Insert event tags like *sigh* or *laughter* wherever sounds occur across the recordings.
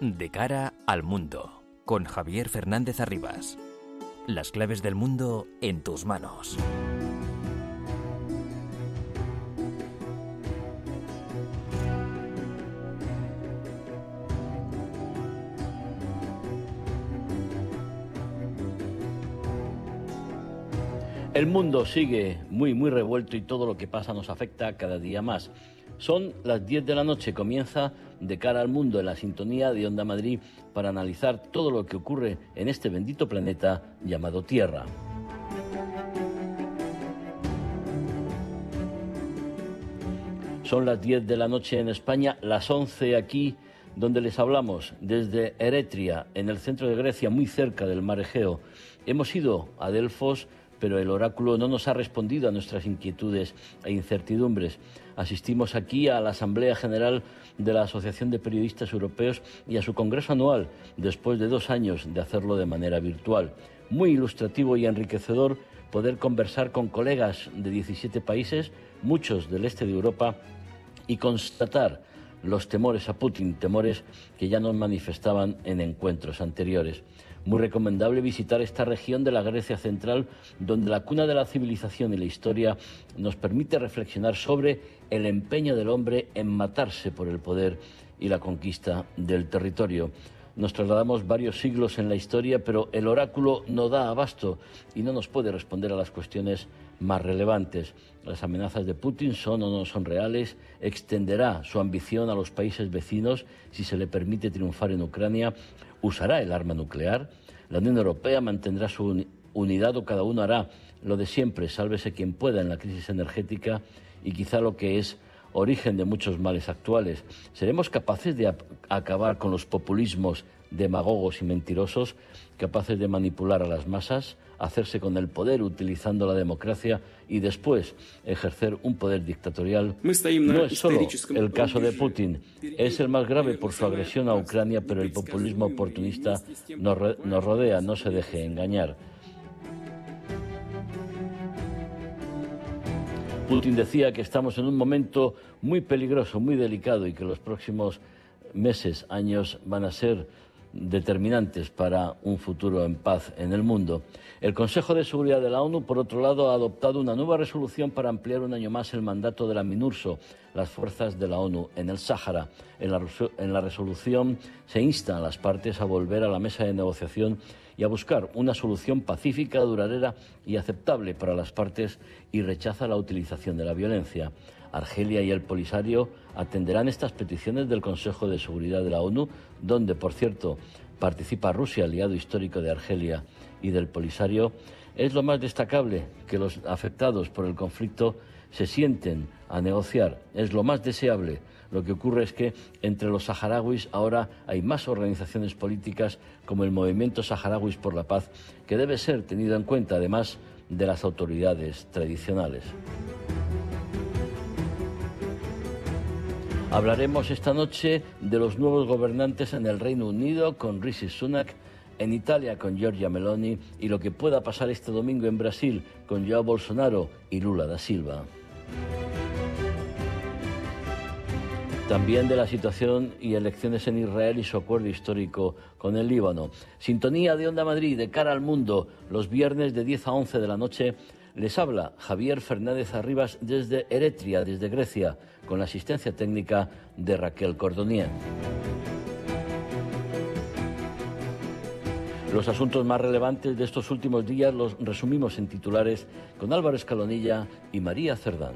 De cara al mundo, con Javier Fernández Arribas. Las claves del mundo en tus manos. El mundo sigue muy, muy revuelto y todo lo que pasa nos afecta cada día más. Son las 10 de la noche, comienza de cara al mundo en la sintonía de Onda Madrid para analizar todo lo que ocurre en este bendito planeta llamado Tierra. Son las 10 de la noche en España, las 11 aquí donde les hablamos desde Eretria, en el centro de Grecia, muy cerca del mar Egeo. Hemos ido a Delfos pero el oráculo no nos ha respondido a nuestras inquietudes e incertidumbres. Asistimos aquí a la Asamblea General de la Asociación de Periodistas Europeos y a su Congreso anual, después de dos años de hacerlo de manera virtual. Muy ilustrativo y enriquecedor poder conversar con colegas de 17 países, muchos del este de Europa, y constatar los temores a Putin, temores que ya nos manifestaban en encuentros anteriores. Muy recomendable visitar esta región de la Grecia central, donde la cuna de la civilización y la historia nos permite reflexionar sobre el empeño del hombre en matarse por el poder y la conquista del territorio. Nos trasladamos varios siglos en la historia, pero el oráculo no da abasto y no nos puede responder a las cuestiones más relevantes. Las amenazas de Putin son o no son reales, extenderá su ambición a los países vecinos si se le permite triunfar en Ucrania usará el arma nuclear, la Unión Europea mantendrá su unidad o cada uno hará lo de siempre, sálvese quien pueda en la crisis energética y quizá lo que es origen de muchos males actuales. ¿Seremos capaces de acabar con los populismos demagogos y mentirosos, capaces de manipular a las masas? Hacerse con el poder utilizando la democracia y después ejercer un poder dictatorial. No es solo el caso de Putin, es el más grave por su agresión a Ucrania, pero el populismo oportunista nos, nos rodea, no se deje engañar. Putin decía que estamos en un momento muy peligroso, muy delicado y que los próximos meses, años van a ser determinantes para un futuro en paz en el mundo. El Consejo de Seguridad de la ONU, por otro lado, ha adoptado una nueva resolución para ampliar un año más el mandato de la MINURSO, las fuerzas de la ONU en el Sáhara. En la, resolución se insta a las partes a volver a la mesa de negociación y a buscar una solución pacífica, duradera y aceptable para las partes y rechaza la utilización de la violencia. Argelia y el Polisario atenderán estas peticiones del Consejo de Seguridad de la ONU, donde, por cierto, participa Rusia, aliado histórico de Argelia y del Polisario. Es lo más destacable que los afectados por el conflicto se sienten a negociar. Es lo más deseable. Lo que ocurre es que entre los saharauis ahora hay más organizaciones políticas como el Movimiento Saharauis por la Paz, que debe ser tenido en cuenta además de las autoridades tradicionales. Hablaremos esta noche de los nuevos gobernantes en el Reino Unido con Rishi Sunak, en Italia con Giorgia Meloni y lo que pueda pasar este domingo en Brasil con Joao Bolsonaro y Lula da Silva. También de la situación y elecciones en Israel y su acuerdo histórico con el Líbano. Sintonía de Onda Madrid de cara al mundo los viernes de 10 a 11 de la noche les habla Javier Fernández Arribas desde Eretria, desde Grecia, con la asistencia técnica de Raquel Cordonier. Los asuntos más relevantes de estos últimos días los resumimos en titulares con Álvaro Escalonilla y María Cerdán.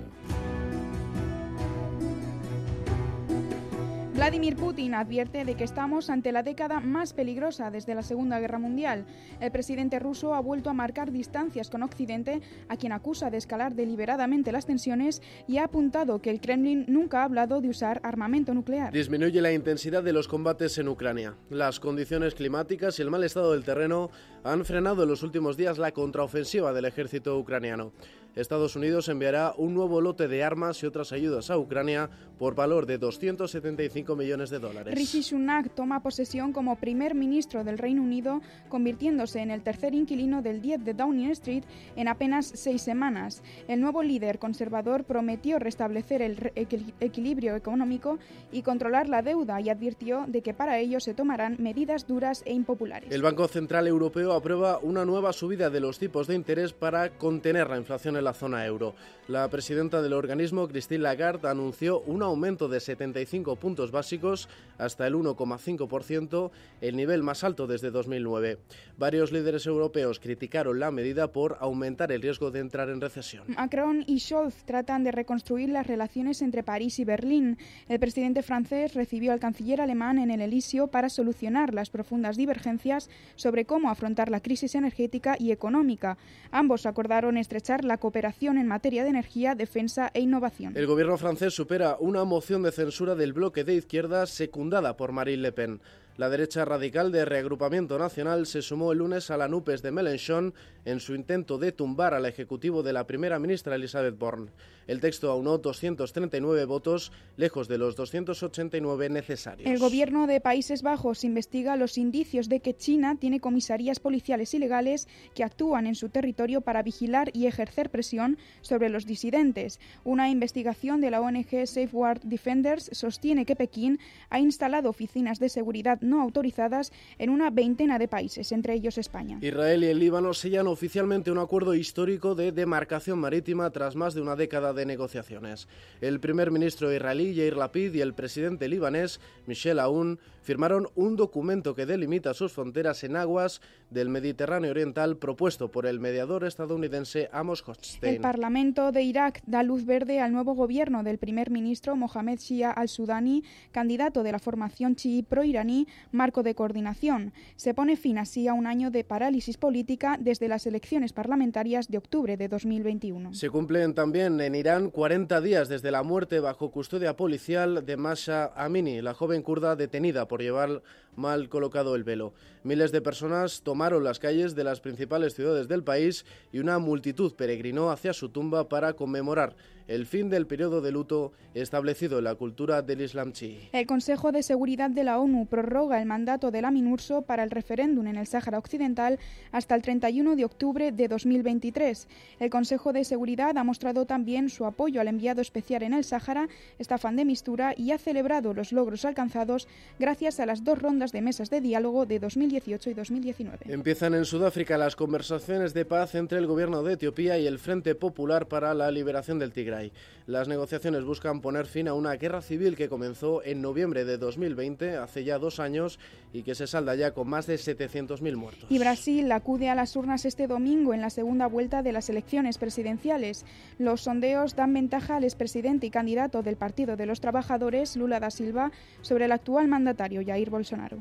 Vladimir Putin advierte de que estamos ante la década más peligrosa desde la Segunda Guerra Mundial. El presidente ruso ha vuelto a marcar distancias con Occidente, a quien acusa de escalar deliberadamente las tensiones y ha apuntado que el Kremlin nunca ha hablado de usar armamento nuclear. Disminuye la intensidad de los combates en Ucrania. Las condiciones climáticas y el mal estado del terreno han frenado en los últimos días la contraofensiva del ejército ucraniano. Estados Unidos enviará un nuevo lote de armas y otras ayudas a Ucrania por valor de 275 millones de dólares. Rishi Sunak toma posesión como primer ministro del Reino Unido, convirtiéndose en el tercer inquilino del 10 de Downing Street en apenas seis semanas. El nuevo líder conservador prometió restablecer el equilibrio económico y controlar la deuda y advirtió de que para ello se tomarán medidas duras e impopulares. El Banco Central Europeo aprueba una nueva subida de los tipos de interés para contener la inflación en la zona euro. La presidenta del organismo, Christine Lagarde, anunció un aumento de 75 puntos básicos hasta el 1,5%, el nivel más alto desde 2009. Varios líderes europeos criticaron la medida por aumentar el riesgo de entrar en recesión. Macron y Scholz tratan de reconstruir las relaciones entre París y Berlín. El presidente francés recibió al canciller alemán en el Elíseo para solucionar las profundas divergencias sobre cómo afrontar la crisis energética y económica. Ambos acordaron estrechar la cooperación en materia de energía, defensa e innovación. El gobierno francés supera una moción de censura del bloque de izquierda secundada por Marine Le Pen. La derecha radical de reagrupamiento nacional se sumó el lunes a la NUPES de Mélenchon en su intento de tumbar al ejecutivo de la primera ministra Elizabeth Borne. El texto aunó 239 votos, lejos de los 289 necesarios. El gobierno de Países Bajos investiga los indicios de que China tiene comisarías policiales ilegales que actúan en su territorio para vigilar y ejercer presión sobre los disidentes. Una investigación de la ONG Safeguard Defenders sostiene que Pekín ha instalado oficinas de seguridad no autorizadas en una veintena de países, entre ellos España. Israel y el Líbano sellan oficialmente un acuerdo histórico de demarcación marítima tras más de una década de negociaciones. El primer ministro israelí Yair Lapid y el presidente libanés Michel Aoun firmaron un documento que delimita sus fronteras en aguas del Mediterráneo Oriental propuesto por el mediador estadounidense Amos Hochstein. El Parlamento de Irak da luz verde al nuevo gobierno del primer ministro Mohamed Shia al-Sudani, candidato de la formación chií pro-iraní Marco de Coordinación. Se pone fin así a un año de parálisis política desde las elecciones parlamentarias de octubre de 2021. Se cumplen también en Irán 40 días desde la muerte bajo custodia policial de Masha Amini, la joven kurda detenida por llevar mal colocado el velo. Miles de personas tomaron las calles de las principales ciudades del país y una multitud peregrinó hacia su tumba para conmemorar el fin del periodo de luto establecido en la cultura del Islam chií. El Consejo de Seguridad de la ONU prorroga el mandato de la MINURSO para el referéndum en el Sáhara Occidental hasta el 31 de octubre de 2023. El Consejo de Seguridad ha mostrado también su apoyo al enviado especial en el Sáhara, Estafan de Mistura, y ha celebrado los logros alcanzados gracias a las dos rondas de mesas de diálogo de 2018 y 2019. Empiezan en Sudáfrica las conversaciones de paz entre el gobierno de Etiopía y el Frente Popular para la Liberación del Tigray. Las negociaciones buscan poner fin a una guerra civil que comenzó en noviembre de 2020, hace ya dos años, y que se salda ya con más de 700.000 muertos. Y Brasil acude a las urnas este domingo en la segunda vuelta de las elecciones presidenciales. Los sondeos dan ventaja al expresidente y candidato del Partido de los Trabajadores, Lula da Silva, sobre el actual mandatario Jair Bolsonaro.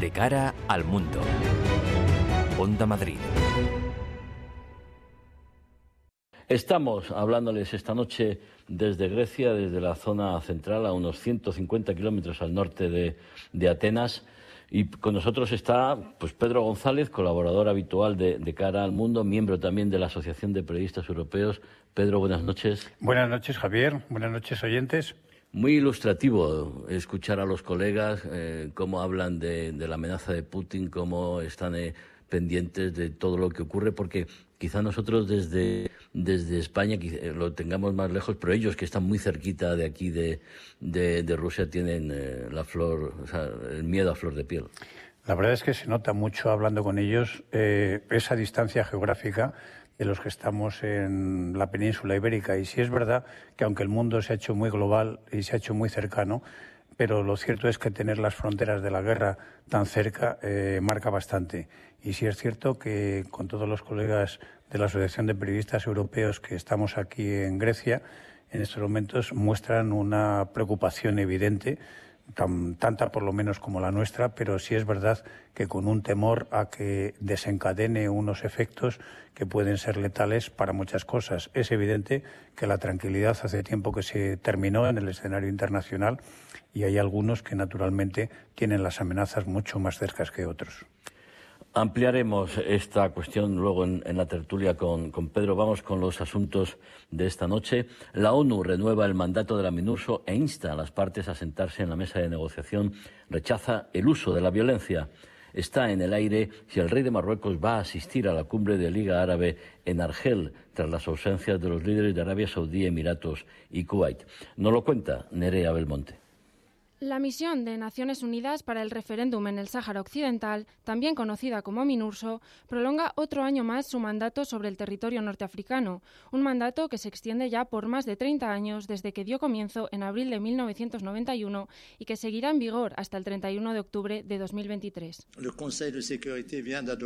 De cara al mundo. Onda Madrid. Estamos hablándoles esta noche desde Grecia, desde la zona central, a unos 150 kilómetros al norte de, Atenas. Y con nosotros está pues, Pedro González, colaborador habitual de, de, Cara al Mundo, miembro también de la Asociación de Periodistas Europeos. Pedro, buenas noches. Buenas noches, Javier. Buenas noches, oyentes. Muy ilustrativo escuchar a los colegas eh, cómo hablan de, la amenaza de Putin, cómo están eh, pendientes de todo lo que ocurre, porque quizá nosotros desde, desde España eh, lo tengamos más lejos, pero ellos que están muy cerquita de aquí de, de, Rusia tienen eh, la flor, o sea, el miedo a flor de piel. La verdad es que se nota mucho hablando con ellos eh, esa distancia geográfica de los que estamos en la península ibérica. Y sí es verdad que aunque el mundo se ha hecho muy global y se ha hecho muy cercano, pero lo cierto es que tener las fronteras de la guerra tan cerca marca bastante. Y sí es cierto que con todos los colegas de la Asociación de Periodistas Europeos que estamos aquí en Grecia, en estos momentos muestran una preocupación evidente, tanta por lo menos como la nuestra, pero sí es verdad que con un temor a que desencadene unos efectos que pueden ser letales para muchas cosas. Es evidente que la tranquilidad hace tiempo que se terminó en el escenario internacional y hay algunos que naturalmente tienen las amenazas mucho más cercas que otros. Ampliaremos esta cuestión luego en, la tertulia con, Pedro. Vamos con los asuntos de esta noche. La ONU renueva el mandato de la MINURSO e insta a las partes a sentarse en la mesa de negociación. Rechaza el uso de la violencia. Está en el aire si el rey de Marruecos va a asistir a la cumbre de Liga Árabe en Argel tras las ausencias de los líderes de Arabia Saudí, Emiratos y Kuwait. Nos lo cuenta Nerea Belmonte. La misión de Naciones Unidas para el referéndum en el Sáhara Occidental, también conocida como MINURSO, prolonga otro año más su mandato sobre el territorio norteafricano, un mandato que se extiende ya por más de 30 años desde que dio comienzo en abril de 1991 y que seguirá en vigor hasta el 31 de octubre de 2023. El Consejo de Seguridad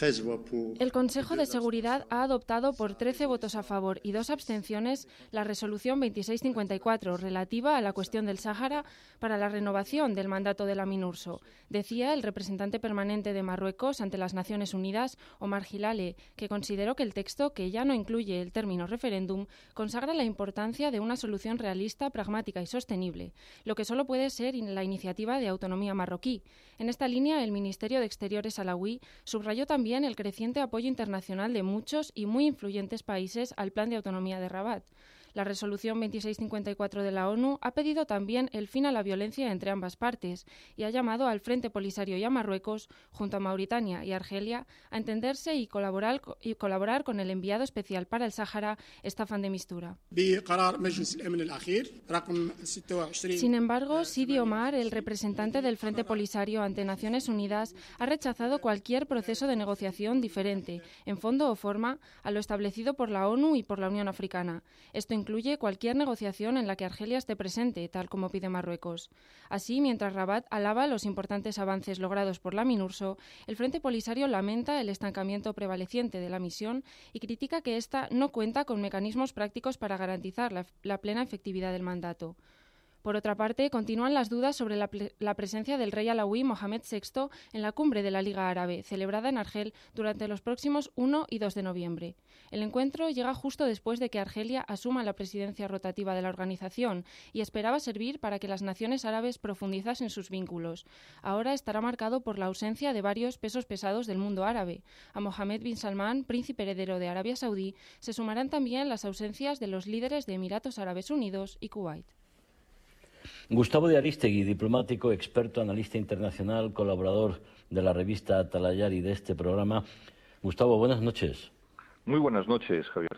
el Consejo de Seguridad ha adoptado por 13 votos a favor y dos abstenciones la resolución 2654 relativa a la cuestión del Sáhara para la renovación del mandato de la MINURSO, decía el representante permanente de Marruecos ante las Naciones Unidas, Omar Gilale, que consideró que el texto, que ya no incluye el término referéndum, consagra la importancia de una solución realista, pragmática y sostenible, lo que solo puede ser la iniciativa de autonomía marroquí. En esta línea, el Ministerio de Exteriores alawí subrayó también también el creciente apoyo internacional de muchos y muy influyentes países al plan de autonomía de Rabat. La resolución 2654 de la ONU ha pedido también el fin a la violencia entre ambas partes y ha llamado al Frente Polisario y a Marruecos, junto a Mauritania y Argelia, a entenderse y colaborar, y colaborar con el enviado especial para el Sáhara, Estafan de Mistura. Sin embargo, Sidi Omar, el representante del Frente Polisario ante Naciones Unidas, ha rechazado cualquier proceso de negociación diferente, en fondo o forma, a lo establecido por la ONU y por la Unión Africana. Esto incluye cualquier negociación en la que Argelia esté presente, tal como pide Marruecos. Así, mientras Rabat alaba los importantes avances logrados por la MINURSO, el Frente Polisario lamenta el estancamiento prevaleciente de la misión y critica que ésta no cuenta con mecanismos prácticos para garantizar la, la plena efectividad del mandato. Por otra parte, continúan las dudas sobre la, presencia del rey alawí Mohamed VI en la cumbre de la Liga Árabe, celebrada en Argel durante los próximos 1 y 2 de noviembre. El encuentro llega justo después de que Argelia asuma la presidencia rotativa de la organización y esperaba servir para que las naciones árabes profundizasen sus vínculos. Ahora estará marcado por la ausencia de varios pesos pesados del mundo árabe. A Mohamed bin Salman, príncipe heredero de Arabia Saudí, se sumarán también las ausencias de los líderes de Emiratos Árabes Unidos y Kuwait. Gustavo de Aristegui, diplomático, experto, analista internacional, colaborador de la revista Atalayar y de este programa. Gustavo, buenas noches. Muy buenas noches, Javier.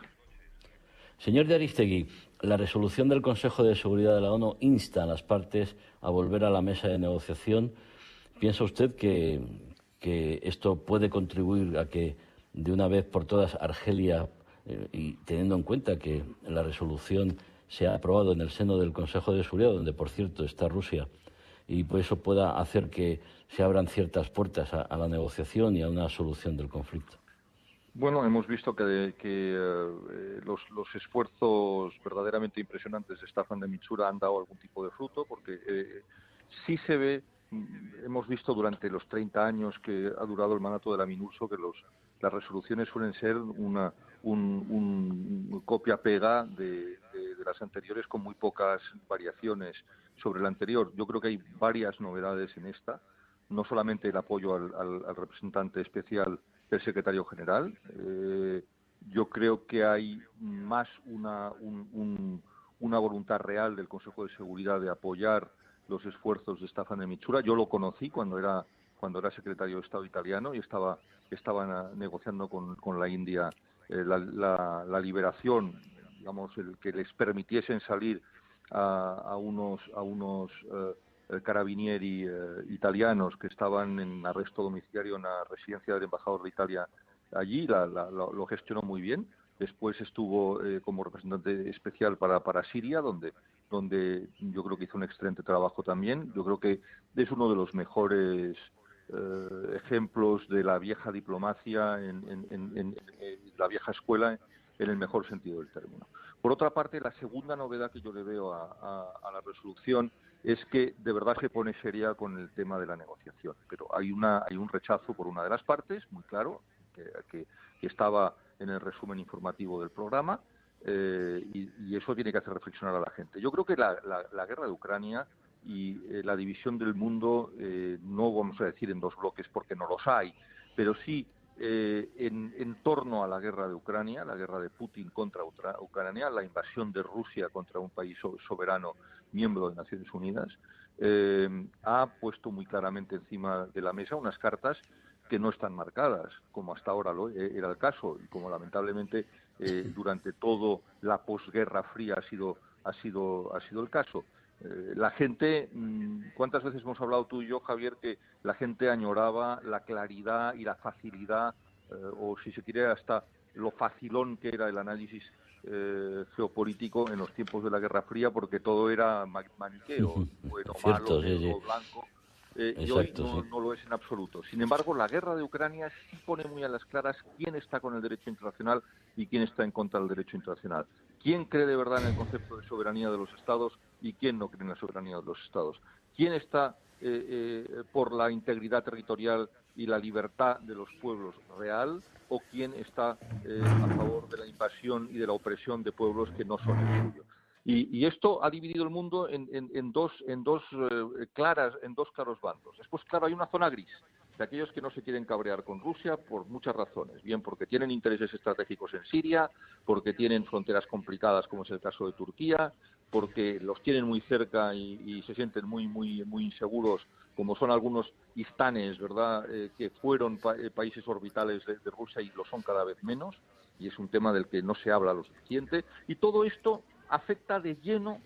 Señor de Aristegui, la resolución del Consejo de Seguridad de la ONU insta a las partes a volver a la mesa de negociación. ¿Piensa usted que, que esto puede contribuir a que de una vez por todas Argelia, eh, y teniendo en cuenta que la resolución se ha aprobado en el seno del Consejo de Seguridad, donde por cierto está Rusia, y por eso pueda hacer que se abran ciertas puertas a, la negociación y a una solución del conflicto. Bueno, hemos visto que, eh, los, esfuerzos verdaderamente impresionantes de Staffan de Mitsura han dado algún tipo de fruto, porque eh, sí se ve, hemos visto durante los 30 años que ha durado el mandato de la MINURSO que los, las resoluciones suelen ser una un, copia-pega de, las anteriores con muy pocas variaciones sobre la anterior. Yo creo que hay varias novedades en esta, no solamente el apoyo al, representante especial del secretario general, eh, yo creo que hay más una, una voluntad real del Consejo de Seguridad de apoyar los esfuerzos de Staffan de Michura. Yo lo conocí cuando era cuando era secretario de Estado italiano y estaba estaba negociando con, con la India eh, la, liberación, digamos, el que les permitiesen salir a, unos, a unos eh, carabinieri eh, italianos que estaban en arresto domiciliario en la residencia del embajador de Italia allí, lo gestionó muy bien. Después estuvo como representante especial para, para Siria, donde, donde yo creo que hizo un excelente trabajo también. Yo creo que es uno de los mejores eh, ejemplos de la vieja diplomacia en, la vieja escuela en el mejor sentido del término. Por otra parte, la segunda novedad que yo le veo a, la resolución es que de verdad se pone seria con el tema de la negociación. Pero hay, una, hay un rechazo por una de las partes, muy claro, que, estaba en el resumen informativo del programa, eh, y, eso tiene que hacer reflexionar a la gente. Yo creo que la guerra de Ucrania y la división del mundo, no vamos a decir en dos bloques porque no los hay, pero sí eh, en, torno a la guerra de Ucrania, la guerra de Putin contra Ucrania, la invasión de Rusia contra un país soberano miembro de Naciones Unidas, eh, ha puesto muy claramente encima de la mesa unas cartas que no están marcadas, como hasta ahora lo, eh, era el caso, y como lamentablemente durante toda la posguerra fría ha sido, ha sido, ha sido el caso. Eh, la gente, mm, ¿cuántas veces hemos hablado tú y yo, Javier, que la gente añoraba la claridad y la facilidad, eh, o si se quiere hasta lo facilón que era el análisis eh, geopolítico en los tiempos de la Guerra Fría, porque todo era maniqueo, *laughs* bueno, malo, blanco. y hoy no, no, lo es en absoluto. Sin embargo, la guerra de Ucrania sí pone muy a las claras quién está con el derecho internacional y quién está en contra del derecho internacional. ¿Quién cree de verdad en el concepto de soberanía de los Estados y quién no cree en la soberanía de los Estados? ¿Quién está eh, eh, por la integridad territorial y la libertad de los pueblos real o quién está eh, a favor de la invasión y de la opresión de pueblos que no son el suyo? Y, esto ha dividido el mundo en, dos, en dos claras, en dos claros bandos. Después, claro, hay una zona gris de aquellos que no se quieren cabrear con Rusia por muchas razones, bien porque tienen intereses estratégicos en Siria, porque tienen fronteras complicadas como es el caso de Turquía, porque los tienen muy cerca y, se sienten muy muy muy inseguros como son algunos istanes, ¿verdad?, eh, que fueron eh, países orbitales de, de Rusia y lo son cada vez menos, y es un tema del que no se habla lo suficiente, y todo esto afecta de lleno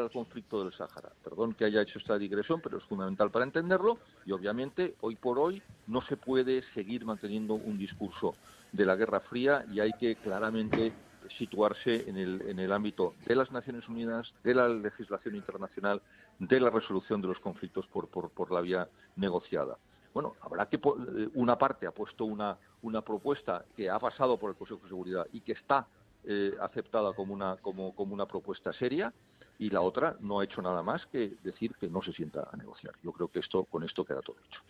al conflicto del Sáhara. Perdón que haya hecho esta digresión, pero es fundamental para entenderlo y obviamente hoy por hoy no se puede seguir manteniendo un discurso de la Guerra Fría y hay que claramente situarse en el, en el ámbito de las Naciones Unidas, de la legislación internacional, de la resolución de los conflictos por, por, la vía negociada. Bueno, habrá que eh, una parte ha puesto una, una propuesta que ha pasado por el Consejo de Seguridad y que está eh, aceptada como una, como, como una propuesta seria y la otra no ha hecho nada más que decir que no se sienta a negociar. Yo creo que esto con esto queda todo hecho.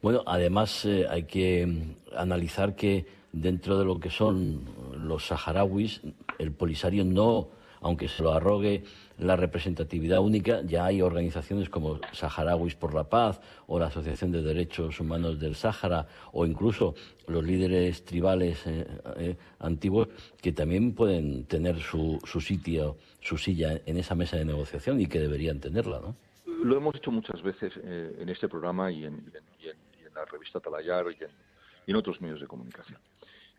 Bueno, además eh, hay que mm, analizar que dentro de lo que son los saharauis, el Polisario no aunque se lo arrogue la representatividad única, ya hay organizaciones como Saharauis por la Paz o la Asociación de Derechos Humanos del Sáhara o incluso los líderes tribales eh, eh, antiguos que también pueden tener su, su sitio, su silla en esa mesa de negociación y que deberían tenerla, ¿no? Lo hemos hecho muchas veces eh, en este programa y en, la revista Talayar y en, otros medios de comunicación.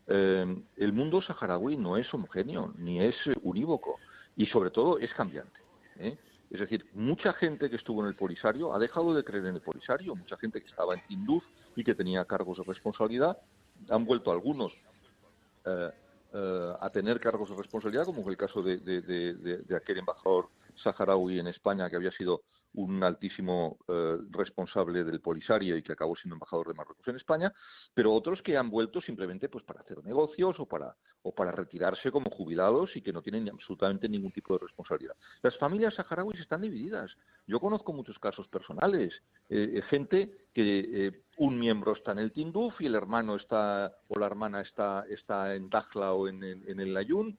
el mundo saharaui no es homogéneo ni es unívoco y sobre todo es cambiante. ¿eh? Es decir, mucha gente que estuvo en el Polisario ha dejado de creer en el Polisario, mucha gente que estaba en Tinduf y que tenía cargos de responsabilidad, han vuelto algunos eh, eh, a tener cargos de responsabilidad, como el caso de, de aquel embajador saharaui en España que había sido un altísimo eh, responsable del Polisario y que acabó siendo embajador de Marruecos en España, pero otros que han vuelto simplemente pues para hacer negocios o para o para retirarse como jubilados y que no tienen absolutamente ningún tipo de responsabilidad. Las familias saharauis están divididas. Yo conozco muchos casos personales, eh, eh, gente que un miembro está en el Tinduf y el hermano está o la hermana está está en Dakhla o en, en, el Layún,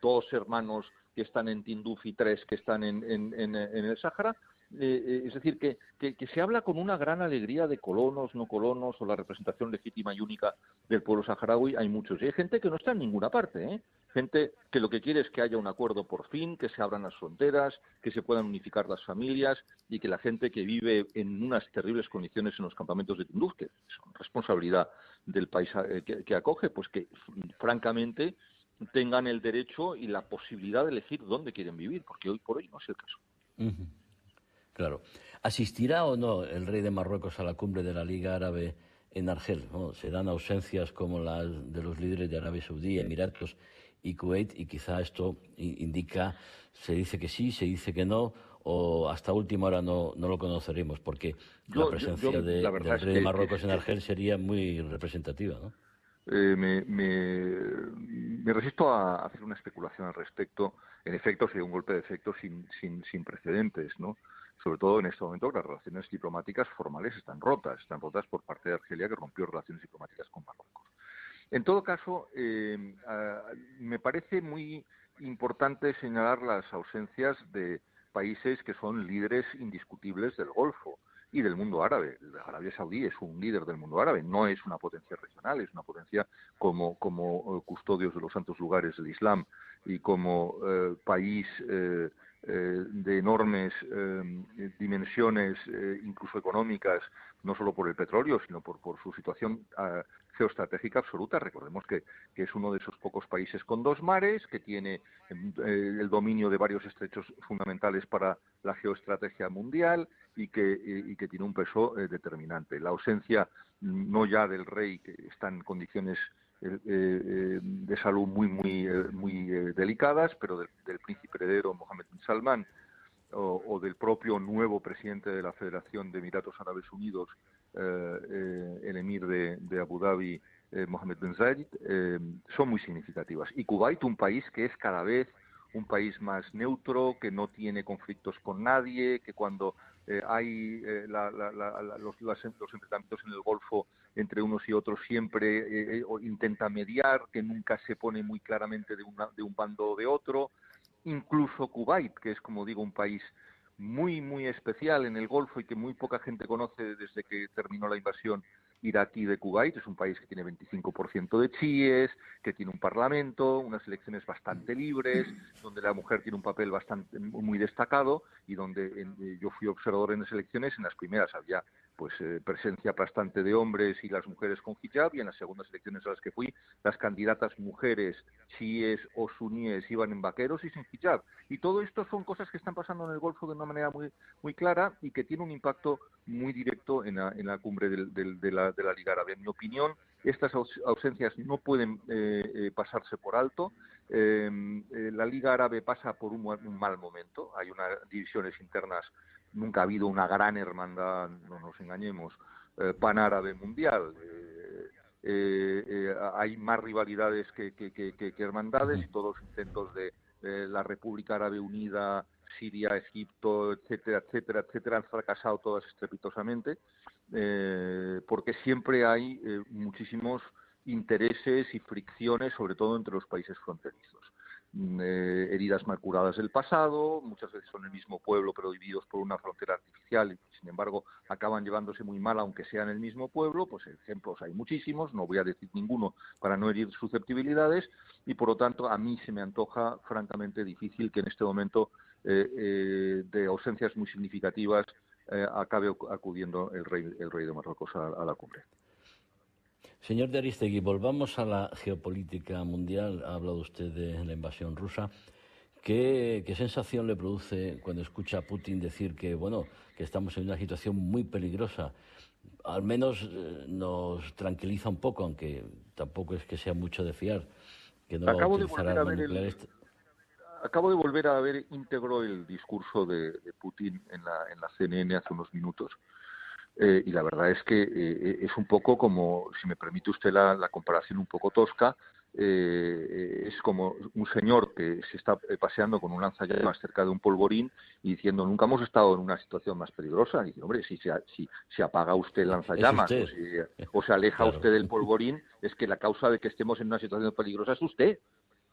dos hermanos que están en Tinduf y tres que están en, en, el Sáhara. Eh, eh, es decir, que, que, se habla con una gran alegría de colonos, no colonos, o la representación legítima y única del pueblo saharaui. Hay muchos. Y hay gente que no está en ninguna parte. ¿eh? Gente que lo que quiere es que haya un acuerdo por fin, que se abran las fronteras, que se puedan unificar las familias y que la gente que vive en unas terribles condiciones en los campamentos de Tinduf, que son responsabilidad del país que, que acoge, pues que francamente tengan el derecho y la posibilidad de elegir dónde quieren vivir, porque hoy por hoy no es el caso. Claro. ¿Asistirá o no el rey de Marruecos a la cumbre de la Liga Árabe en Argel? ¿no? Se dan ausencias como las de los líderes de Arabia Saudí, Emiratos y Kuwait, y quizá esto indica, se dice que sí, se dice que no, o hasta última hora no, no lo conoceremos, porque la presencia del rey de Marruecos en Argel sería muy representativa, ¿no? Eh, me, resisto a hacer una especulación al respecto. En efecto, sería un golpe de efecto sin, sin, sin precedentes, ¿no? Sobre todo en este momento que las relaciones diplomáticas formales están rotas, están rotas por parte de Argelia que rompió relaciones diplomáticas con Marruecos. En todo caso, eh, me parece muy importante señalar las ausencias de, países que son líderes indiscutibles del Golfo y del mundo árabe. Arabia Saudí es un líder del mundo árabe, no es una potencia regional, es una potencia como, como eh, custodios de los santos lugares del Islam y como eh, país eh, de enormes dimensiones, incluso económicas, no solo por el petróleo, sino por, por su situación ah, geoestratégica absoluta. Recordemos que, es uno de esos pocos países con dos mares, que tiene eh, el dominio de varios estrechos fundamentales para la geoestrategia mundial y que, tiene un peso eh, determinante. La ausencia no ya del rey, que está en condiciones eh, de salud muy muy muy delicadas, pero del, príncipe heredero Mohammed bin Salman o, del propio nuevo presidente de la Federación de Emiratos Árabes Unidos, eh, eh, el emir de, Abu Dhabi, eh, Mohammed bin Zayed, son muy significativas. Y Kuwait, un país que es cada vez un país más neutro, que no tiene conflictos con nadie, que cuando hay los, los, enfrentamientos en el Golfo entre unos y otros siempre intenta mediar, que nunca se pone muy claramente de, de un bando o de otro. Incluso Kuwait, que es, como digo, un país muy, muy especial en el Golfo y que muy poca gente conoce desde que terminó la invasión iraquí de Kuwait. Es un país que tiene 25% de chiíes, que tiene un parlamento, unas elecciones bastante libres, donde la mujer tiene un papel bastante muy destacado y donde eh, yo fui observador en las elecciones. En las primeras había pues eh, presencia bastante de hombres y las mujeres con hijab y en las segundas elecciones a las que fui las candidatas mujeres chiíes o suníes iban en vaqueros y sin hijab y todo esto son cosas que están pasando en el Golfo de una manera muy muy clara y que tiene un impacto muy directo en la, en la cumbre de, la, de la Liga Árabe. En mi opinión, estas ausencias no pueden eh, eh, pasarse por alto. Em, la Liga Árabe pasa por un, un mal momento. Hay unas divisiones internas nunca ha habido una gran hermandad, no nos engañemos, eh, pan-árabe mundial. Eh, eh, hay más rivalidades que, hermandades y todos los intentos de la República Árabe Unida, Siria, Egipto, etcétera, etcétera, etcétera, han fracasado todas estrepitosamente, porque siempre hay muchísimos intereses y fricciones, sobre todo entre los países fronterizos. Mm, eh, heridas mal curadas del pasado, muchas veces son el mismo pueblo pero divididos por una frontera artificial y sin embargo acaban llevándose muy mal aunque sean el mismo pueblo, pues ejemplos hay muchísimos, no voy a decir ninguno para no herir susceptibilidades y por lo tanto a mí se me antoja francamente difícil que en este momento eh, eh, de ausencias muy significativas acabe acudiendo el rey, el rey de Marruecos a la cumbre. Señor de Aristegui, volvamos a la geopolítica mundial. Ha hablado usted de la invasión rusa. ¿Qué, sensación le produce cuando escucha a Putin decir que, bueno, que estamos en una situación muy peligrosa? Al menos eh, nos tranquiliza un poco, aunque tampoco es que sea mucho de fiar, que no acabo de volver a ver Acabo de volver a ver íntegro el discurso de, Putin en la, en la CNN hace unos minutos eh, y la verdad es que eh, es un poco como, si me permite usted la, comparación un poco tosca, eh, es como un señor que se está paseando con un lanzallamas cerca de un polvorín y diciendo nunca hemos estado en una situación más peligrosa. Y dice, hombre, si se, si, apaga usted el lanzallamas O, se aleja usted del polvorín, es que la causa de que estemos en una situación peligrosa es usted.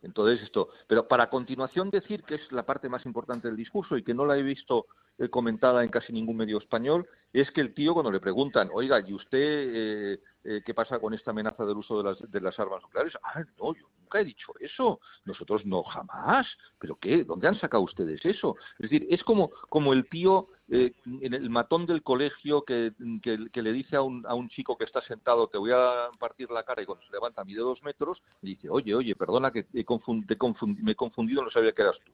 Entonces esto, pero para continuación decir que es la parte más importante del discurso y que no la he visto eh, comentada en casi ningún medio español, es que el tío cuando le preguntan, oiga, ¿y usted eh, eh, qué pasa con esta amenaza del uso de las, de las armas nucleares? Ah, no, yo nunca he dicho eso. Nosotros no, jamás. ¿Pero qué? ¿Dónde han sacado ustedes eso? Es decir, es como, como el tío en el matón del colegio que, le dice a un, a un chico que está sentado te voy a partir la cara y cuando se levanta mide dos metros, y dice, oye, oye, perdona que me he confundido, no sabía que eras tú.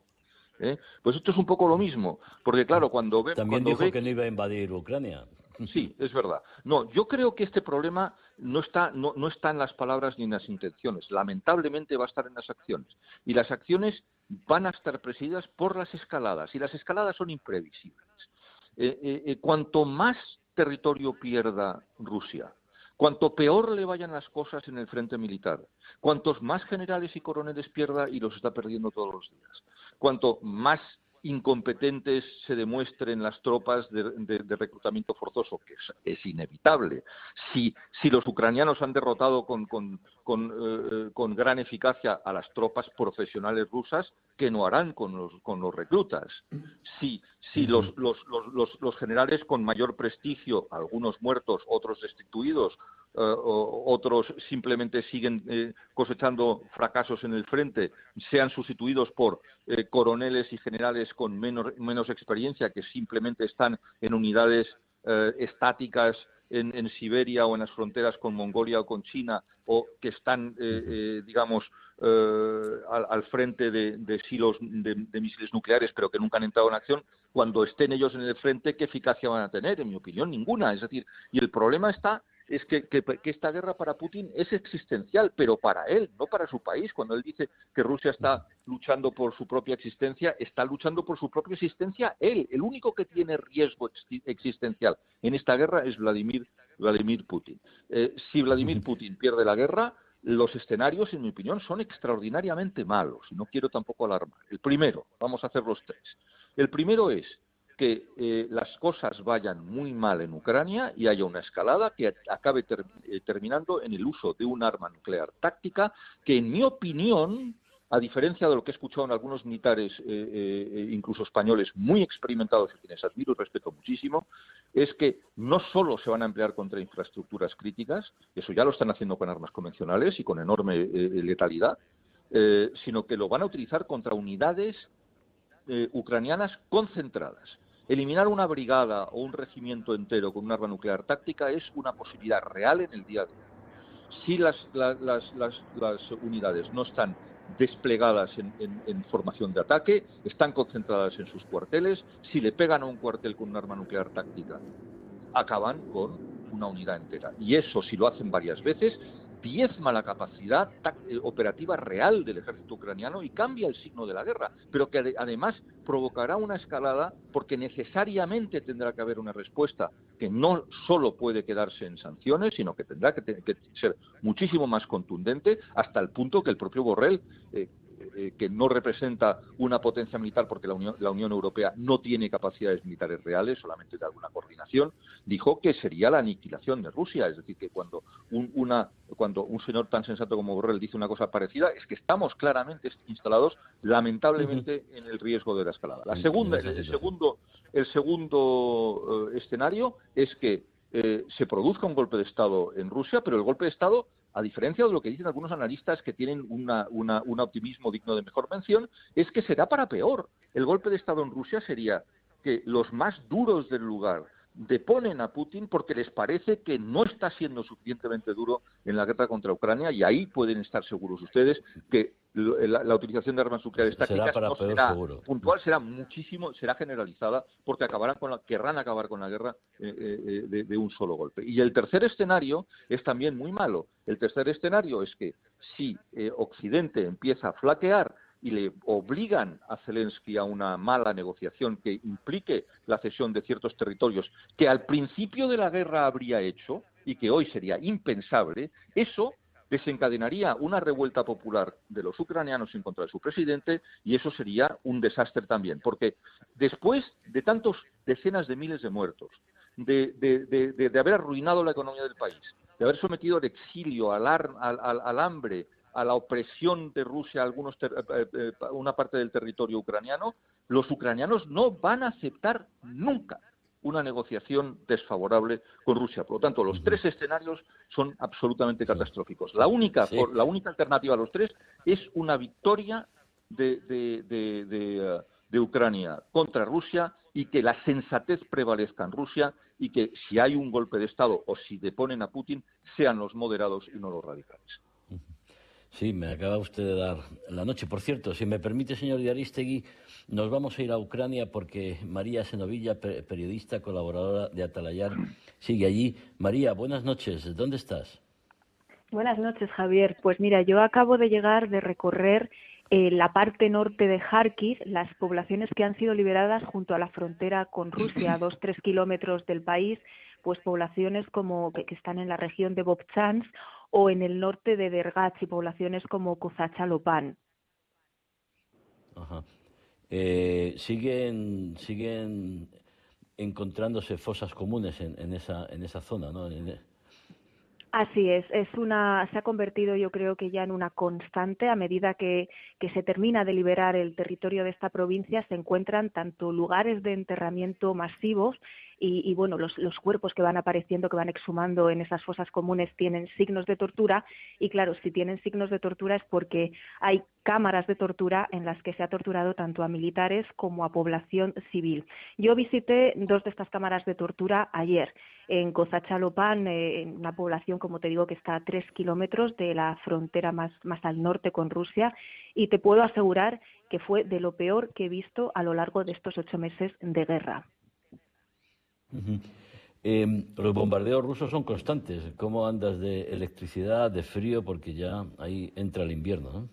¿Eh? Pues esto es un poco lo mismo, porque claro, cuando ve... También dijo que no iba a invadir Ucrania. *laughs* Sí, es verdad. No, yo creo que este problema no está, no, no está en las palabras ni en las intenciones. Lamentablemente va a estar en las acciones. Y las acciones van a estar presididas por las escaladas. Y las escaladas son imprevisibles. Eh, eh, cuanto más territorio pierda Rusia, cuanto peor le vayan las cosas en el frente militar, cuantos más generales y coroneles pierda y los está perdiendo todos los días, cuanto más incompetentes se demuestren las tropas de, reclutamiento forzoso, que es, inevitable, si, si, los ucranianos han derrotado con, con, con, eh, con, gran eficacia a las tropas profesionales rusas, que no harán con los, con los reclutas? Si, si los, los, los, los generales con mayor prestigio, algunos muertos, otros destituidos, eh, otros simplemente siguen eh, cosechando fracasos en el frente, sean sustituidos por eh, coroneles y generales con menos, menos, experiencia que simplemente están en unidades estáticas en, Siberia o en las fronteras con Mongolia o con China o que están, digamos, al, frente de, silos de, de, misiles nucleares pero que nunca han entrado en acción, cuando estén ellos en el frente, ¿qué eficacia van a tener? En mi opinión, ninguna. Es decir, y el problema está es que, esta guerra para Putin es existencial, pero para él, no para su país. Cuando él dice que Rusia está luchando por su propia existencia, está luchando por su propia existencia él. El único que tiene riesgo existencial en esta guerra es Vladimir, Vladimir Putin. Eh, si Vladimir Putin pierde la guerra, los escenarios, en mi opinión, son extraordinariamente malos. No quiero tampoco alarmar. El primero, vamos a hacer los tres. El primero es que eh, las cosas vayan muy mal en Ucrania y haya una escalada que acabe eh, terminando en el uso de un arma nuclear táctica que, en mi opinión, a diferencia de lo que he escuchado en algunos militares, eh, incluso españoles, muy experimentados y quienes admiro y respeto muchísimo, es que no solo se van a emplear contra infraestructuras críticas, eso ya lo están haciendo con armas convencionales y con enorme letalidad, sino que lo van a utilizar contra unidades ucranianas concentradas. Eliminar una brigada o un regimiento entero con un arma nuclear táctica es una posibilidad real en el día a día. Si las, unidades no están desplegadas en, formación de ataque, están concentradas en sus cuarteles, si le pegan a un cuartel con un arma nuclear táctica, acaban con una unidad entera. Y eso, si lo hacen varias veces, diezma la capacidad eh, operativa real del ejército ucraniano y cambia el signo de la guerra, pero que además provocará una escalada porque necesariamente tendrá que haber una respuesta que no solo puede quedarse en sanciones, sino que tendrá que, ser muchísimo más contundente hasta el punto que el propio Borrell eh, eh, que no representa una potencia militar porque la Unión, la Unión Europea no tiene capacidades militares reales, solamente de alguna coordinación, dijo que sería la aniquilación de Rusia. Es decir, que cuando un, una, cuando un señor tan sensato como Borrell dice una cosa parecida, es que estamos claramente instalados, lamentablemente, en el riesgo de la escalada. La segunda, el, segundo, el segundo eh, escenario es que eh, se produzca un golpe de Estado en Rusia, pero el golpe de Estado a diferencia de lo que dicen algunos analistas que tienen un optimismo digno de mejor mención, es que será para peor. El golpe de Estado en Rusia sería que los más duros del lugar deponen a Putin porque les parece que no está siendo suficientemente duro en la guerra contra Ucrania y ahí pueden estar seguros ustedes que la, utilización de armas nucleares tácticas no será puntual, será muchísimo, será generalizada, porque acabarán con la, querrán acabar con la guerra eh, eh, eh, de, un solo golpe. Y el tercer escenario es también muy malo. El tercer escenario es que si Occidente empieza a flaquear y le obligan a Zelensky a una mala negociación que implique la cesión de ciertos territorios que al principio de la guerra habría hecho y que hoy sería impensable, eso desencadenaría una revuelta popular de los ucranianos en contra de su presidente y eso sería un desastre también, porque después de tantos decenas de miles de muertos, de, haber arruinado la economía del país, de haber sometido al exilio, al, al, hambre, a la opresión de Rusia algunos eh, eh, eh, una parte del territorio ucraniano, los ucranianos no van a aceptar nunca una negociación desfavorable con Rusia. Por lo tanto, los tres escenarios son absolutamente catastróficos. La única, la única alternativa a los tres es una victoria de, de, de, Ucrania contra Rusia y que la sensatez prevalezca en Rusia y que si hay un golpe de Estado o si deponen a Putin sean los moderados y no los radicales. Sí, me acaba usted de dar la noche. Por cierto, si me permite, señor Diaristegui, nos vamos a ir a Ucrania porque María Senovilla, periodista, colaboradora de Atalayar, sigue allí. María, buenas noches. ¿Dónde estás? Buenas noches, Javier. Pues mira, yo acabo de llegar de recorrer eh, la parte norte de Kharkiv, las poblaciones que han sido liberadas junto a la frontera con Rusia, a dos, tres kilómetros del país, pues poblaciones como que, que están en la región de Bobchansk o en el norte de Dergach y poblaciones como Kozachalopán. Ajá. Eh, siguen, siguen encontrándose fosas comunes en, esa, en esa zona, ¿no? Así es, es una, se ha convertido yo creo que ya en una constante a medida que, que, se termina de liberar el territorio de esta provincia, se encuentran tanto lugares de enterramiento masivos y, bueno, los, cuerpos que van apareciendo, que van exhumando en esas fosas comunes tienen signos de tortura y claro, si tienen signos de tortura es porque hay cámaras de tortura en las que se ha torturado tanto a militares como a población civil. Yo visité dos de estas cámaras de tortura ayer en Cozachalopán, eh, en una población, como te digo, que está a tres kilómetros de la frontera más al norte con Rusia y te puedo asegurar que fue de lo peor que he visto a lo largo de estos ocho meses de guerra. Em, los bombardeos rusos son constantes. ¿Cómo andas de electricidad, de frío? Porque ya ahí entra el invierno.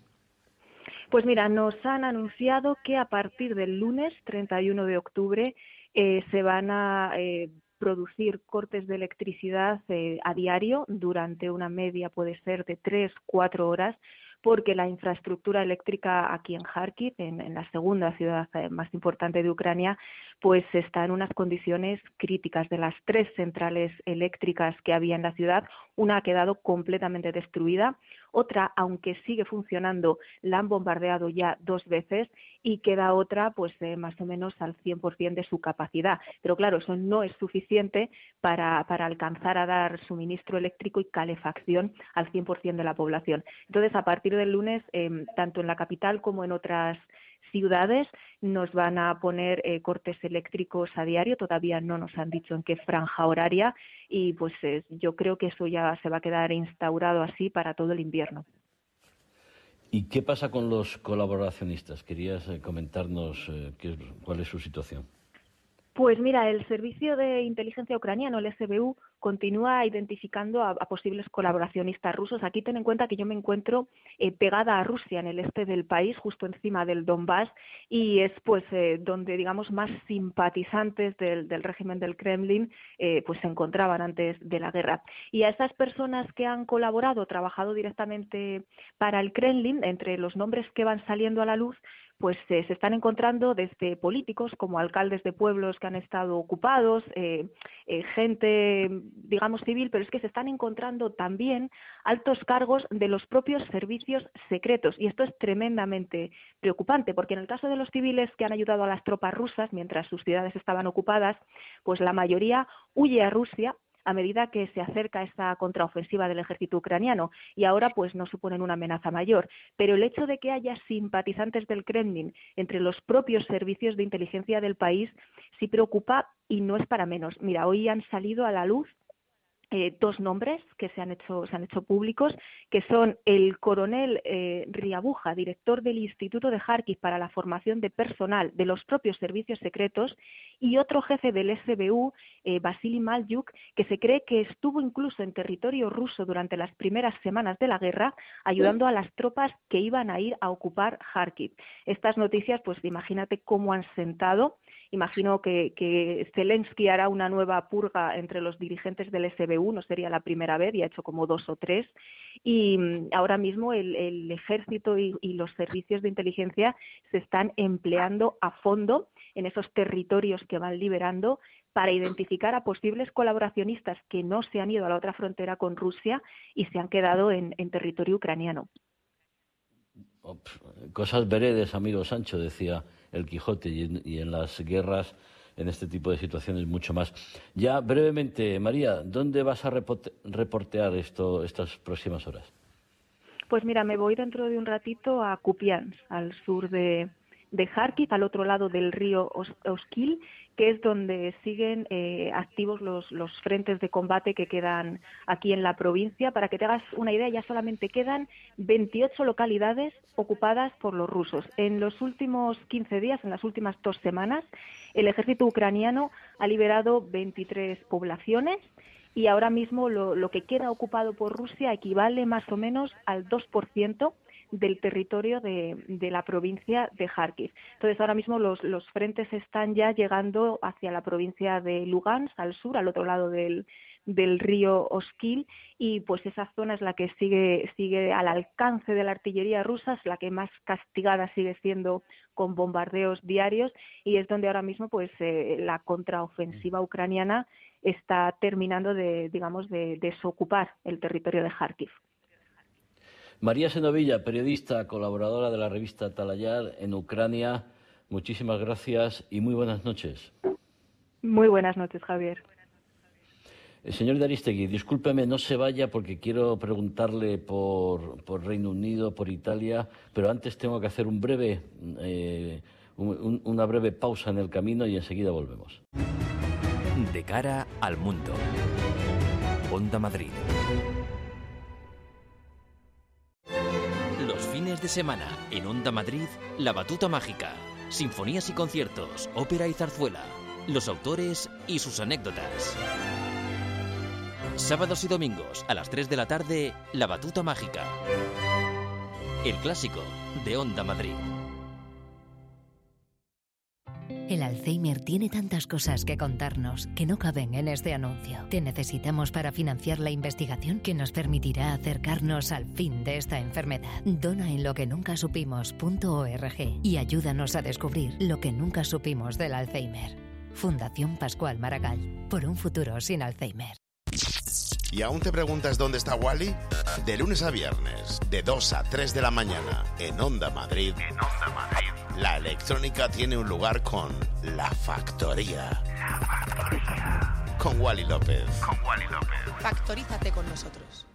Pues mira, nos han anunciado que a partir del lunes 31 de octubre eh, se van a eh, producir cortes de electricidad eh, a diario durante una media, puede ser de tres, cuatro horas, porque la infraestructura eléctrica aquí en Kharkiv, en, la segunda ciudad más importante de Ucrania, pues está en unas condiciones críticas. De las tres centrales eléctricas que había en la ciudad, una ha quedado completamente destruida, otra, aunque sigue funcionando, la han bombardeado ya dos veces y queda otra, pues eh, más o menos al 100% de su capacidad. Pero claro, eso no es suficiente para, para alcanzar a dar suministro eléctrico y calefacción al 100% de la población. Entonces, a partir del lunes, em, tanto en la capital como en otras ciudades nos van a poner eh, cortes eléctricos a diario, todavía no nos han dicho en qué franja horaria y pues yo creo que eso ya se va a quedar instaurado así para todo el invierno. ¿Y qué pasa con los colaboracionistas? Querías eh, comentarnos eh, qué, cuál es su situación. Pues mira, el servicio de inteligencia ucraniano, el SBU, continúa identificando a, posibles colaboracionistas rusos. Aquí ten en cuenta que yo me encuentro eh, pegada a Rusia, en el este del país, justo encima del Donbass, y es pues eh, donde digamos más simpatizantes del, régimen del Kremlin eh, pues se encontraban antes de la guerra. Y a esas personas que han colaborado, trabajado directamente para el Kremlin, entre los nombres que van saliendo a la luz, pues se están encontrando desde políticos como alcaldes de pueblos que han estado ocupados, eh, eh, gente, digamos, civil, pero es que se están encontrando también altos cargos de los propios servicios secretos. Y esto es tremendamente preocupante, porque en el caso de los civiles que han ayudado a las tropas rusas mientras sus ciudades estaban ocupadas, pues la mayoría huye a Rusia a medida que se acerca esta contraofensiva del ejército ucraniano y ahora pues no suponen una amenaza mayor. Pero el hecho de que haya simpatizantes del Kremlin entre los propios servicios de inteligencia del país sí preocupa y no es para menos. Mira, hoy han salido a la luz eh, dos nombres que se han hecho, se han hecho públicos, que son el coronel eh, Riabuja, director del Instituto de Kharkiv para la formación de personal de los propios servicios secretos, y otro jefe del SBU, eh, Vasily Malyuk, que se cree que estuvo incluso en territorio ruso durante las primeras semanas de la guerra, ayudando a las tropas que iban a ir a ocupar Kharkiv. Estas noticias, pues imagínate cómo han sentado Imagino que, Zelensky hará una nueva purga entre los dirigentes del SBU, no sería la primera vez, y ha hecho como dos o tres. Y mm, ahora mismo el, ejército y, los servicios de inteligencia se están empleando a fondo en esos territorios que van liberando para identificar a posibles colaboracionistas que no se han ido a la otra frontera con Rusia y se han quedado en, territorio ucraniano. Cosas veredes, amigo Sancho, decía el Quijote y en, las guerras, en este tipo de situaciones, mucho más. Ya brevemente, María, ¿dónde vas a reportear esto estas próximas horas? Pues mira, me voy dentro de un ratito a Kupiansk, al sur de, de Kharkiv, al otro lado del río Oskil, que es donde siguen eh, activos los, los, frentes de combate que quedan aquí en la provincia. Para que te hagas una idea, ya solamente quedan 28 localidades ocupadas por los rusos. En los últimos 15 días, en las últimas dos semanas, el ejército ucraniano ha liberado 23 poblaciones y ahora mismo lo, lo que queda ocupado por Rusia equivale más o menos al 2% del territorio de, de, la provincia de Kharkiv. Entonces, ahora mismo los, los, frentes están ya llegando hacia la provincia de Lugansk, al sur, al otro lado del, del río Oskil y pues esa zona es la que sigue, sigue al alcance de la artillería rusa, es la que más castigada sigue siendo con bombardeos diarios y es donde ahora mismo pues eh, la contraofensiva ucraniana está terminando de digamos de desocupar el territorio de Kharkiv. María Senovilla, periodista, colaboradora de la revista Talayar en Ucrania, muchísimas gracias y muy buenas noches. Muy buenas noches, Javier. El eh, señor Daristegui, discúlpeme, no se vaya porque quiero preguntarle por, Reino Unido, por Italia, pero antes tengo que hacer un breve, eh, una breve pausa en el camino y enseguida volvemos. De cara al mundo. Onda Madrid. De semana en Onda Madrid, La Batuta Mágica. Sinfonías y conciertos, ópera y zarzuela. Los autores y sus anécdotas. Sábados y domingos a las 3 de la tarde, La Batuta Mágica. El clásico de Onda Madrid. El Alzheimer tiene tantas cosas que contarnos que no caben en este anuncio. Te necesitamos para financiar la investigación que nos permitirá acercarnos al fin de esta enfermedad. Dona en lo que nunca supimos.org y ayúdanos a descubrir lo que nunca supimos del Alzheimer. Fundación Pascual Maragall. Por un futuro sin Alzheimer. ¿Y aún te preguntas dónde está Wally? De lunes a viernes, de 2 a 3 de la mañana, en Onda Madrid. En Onda Madrid. La electrónica tiene un lugar con La Factoría. La Factoría. Con Wally López. Con Wally López. Factorízate con nosotros.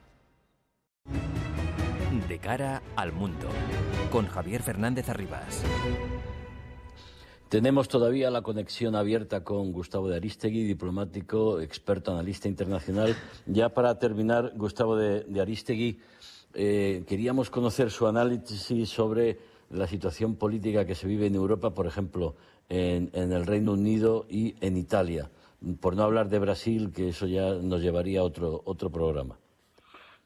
De cara al mundo, con Javier Fernández Arribas. Tenemos todavía la conexión abierta con Gustavo de Aristegui, diplomático, experto, analista internacional. Ya para terminar, Gustavo de, Aristegui, eh, queríamos conocer su análisis sobre la situación política que se vive en Europa, por ejemplo, en, el Reino Unido y en Italia. Por no hablar de Brasil, que eso ya nos llevaría a otro, otro programa.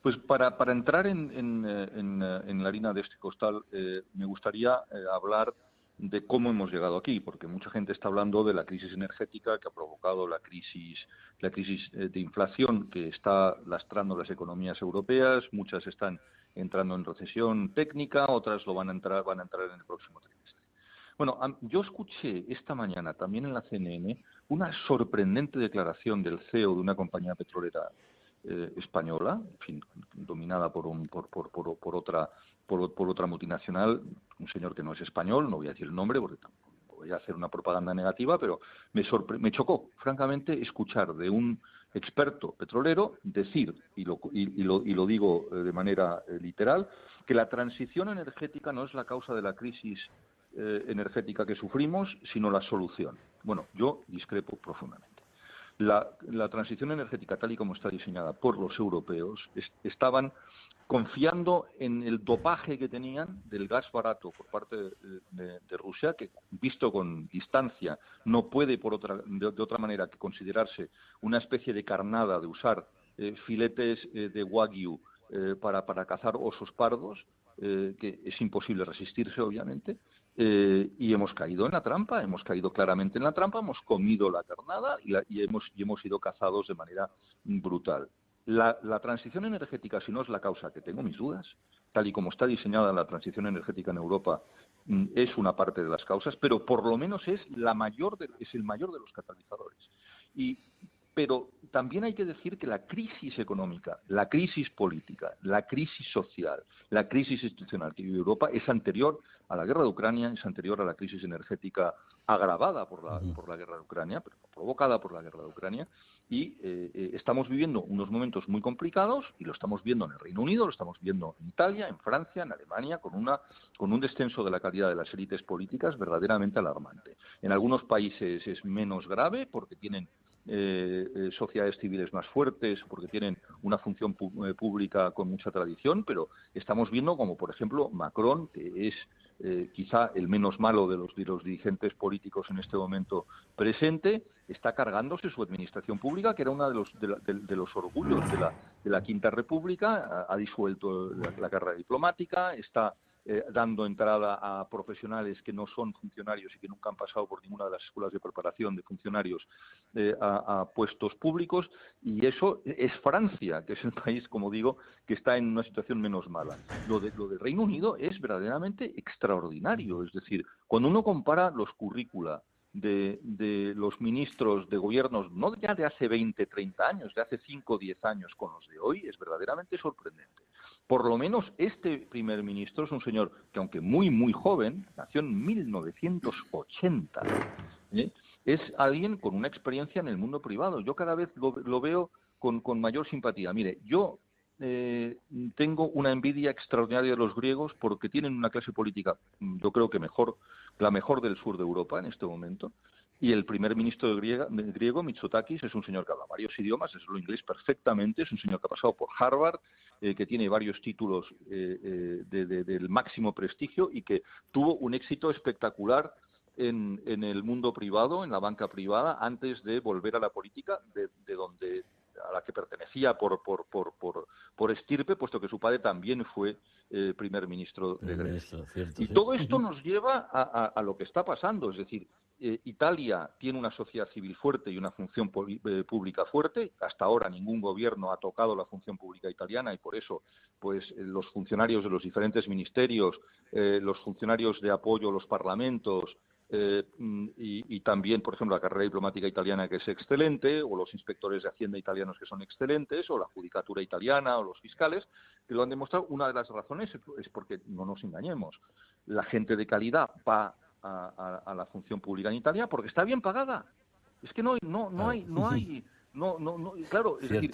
Pues para, para entrar en, en, en, la harina de este costal, eh, me gustaría eh, hablar de cómo hemos llegado aquí, porque mucha gente está hablando de la crisis energética que ha provocado la crisis, la crisis eh, de inflación que está lastrando las economías europeas, muchas están entrando en recesión técnica, otras lo van a entrar, van a entrar en el próximo trimestre. Bueno, yo escuché esta mañana también en la CNN una sorprendente declaración del CEO de una compañía petrolera eh, española, dominada por, un, por, por, por otra por, otra multinacional, un señor que no es español, no voy a decir el nombre porque voy a hacer una propaganda negativa, pero me, me chocó, francamente, escuchar de un experto petrolero decir, y lo, y, lo, y lo digo eh, de manera eh, literal, que la transición energética no es la causa de la crisis eh, energética que sufrimos, sino la solución. Bueno, yo discrepo profundamente. La, transición energética, tal y como está diseñada por los europeos, estaban confiando en el dopaje que tenían del gas barato por parte de, Rusia, que visto con distancia no puede por de, otra manera que considerarse una especie de carnada de usar eh, filetes eh, de wagyu eh, para, para, cazar osos pardos, que es imposible resistirse obviamente, y hemos caído en la trampa, hemos caído claramente en la trampa, hemos comido la carnada y, hemos, y hemos sido cazados de manera brutal. La, transición energética, si no es la causa, que tengo mis dudas, tal y como está diseñada la transición energética en Europa, mm, es una parte de las causas, pero por lo menos es la mayor es el mayor de los catalizadores. Y, pero también hay que decir que la crisis económica, la crisis política, la crisis social, la crisis institucional que vive Europa es anterior a la guerra de Ucrania, es anterior a la crisis energética agravada por la, por la guerra de Ucrania, pero provocada por la guerra de Ucrania, y eh, eh, estamos viviendo unos momentos muy complicados y lo estamos viendo en el Reino Unido, lo estamos viendo en Italia, en Francia, en Alemania, con, una, con un descenso de la calidad de las élites políticas verdaderamente alarmante. En algunos países es menos grave porque tienen eh, sociedades civiles más fuertes, porque tienen una función pública con mucha tradición, pero estamos viendo como, por ejemplo, Macron, que es quizá el menos malo de los, de los dirigentes políticos en este momento presente, está cargándose su administración pública, que era uno de los, de, los orgullos de la, de la Quinta República, ha, disuelto la, carrera diplomática, está eh, dando entrada a profesionales que no son funcionarios y que nunca han pasado por ninguna de las escuelas de preparación de funcionarios eh, a, puestos públicos. Y eso es Francia, que es el *laughs* país, como digo, que está en una situación menos mala. Lo, de, lo del Reino Unido es verdaderamente extraordinario. Es decir, cuando uno compara los currícula de, de, los ministros de gobiernos, no ya de hace 20, 30 años, de hace 5 o 10 años con los de hoy, es verdaderamente sorprendente. Por lo menos este primer ministro es un señor que, aunque muy, muy joven, nació en 1980, ¿eh? es alguien con una experiencia en el mundo privado. Yo cada vez lo, veo con, mayor simpatía. Mire, yo eh, tengo una envidia extraordinaria de los griegos porque tienen una clase política, yo creo que mejor, la mejor del sur de Europa en este momento. Y el primer ministro griego, griego, Mitsotakis, es un señor que habla varios idiomas, es lo inglés perfectamente, es un señor que ha pasado por Harvard, eh, que tiene varios títulos eh, eh, del máximo prestigio y que tuvo un éxito espectacular en, el mundo privado, en la banca privada, antes de volver a la política, de, donde a la que pertenecía por, por, por, por, estirpe, puesto que su padre también fue primer ministro de Grecia. y todo esto nos lleva a, lo que está pasando, es decir, eh, Italia tiene una sociedad civil fuerte y una función eh, pública fuerte. Hasta ahora ningún gobierno ha tocado la función pública italiana y por eso, pues, eh, los funcionarios de los diferentes ministerios, los funcionarios de apoyo a los parlamentos mm, y, también, por ejemplo, la carrera diplomática italiana que es excelente, o los inspectores de Hacienda italianos que son excelentes, o la judicatura italiana o los fiscales, que lo han demostrado. Una de las razones es porque no nos engañemos. La gente de calidad va a, la función pública en Italia porque está bien pagada. Es que no, no, no hay, no hay, *laughs* no, no, no claro, es decir,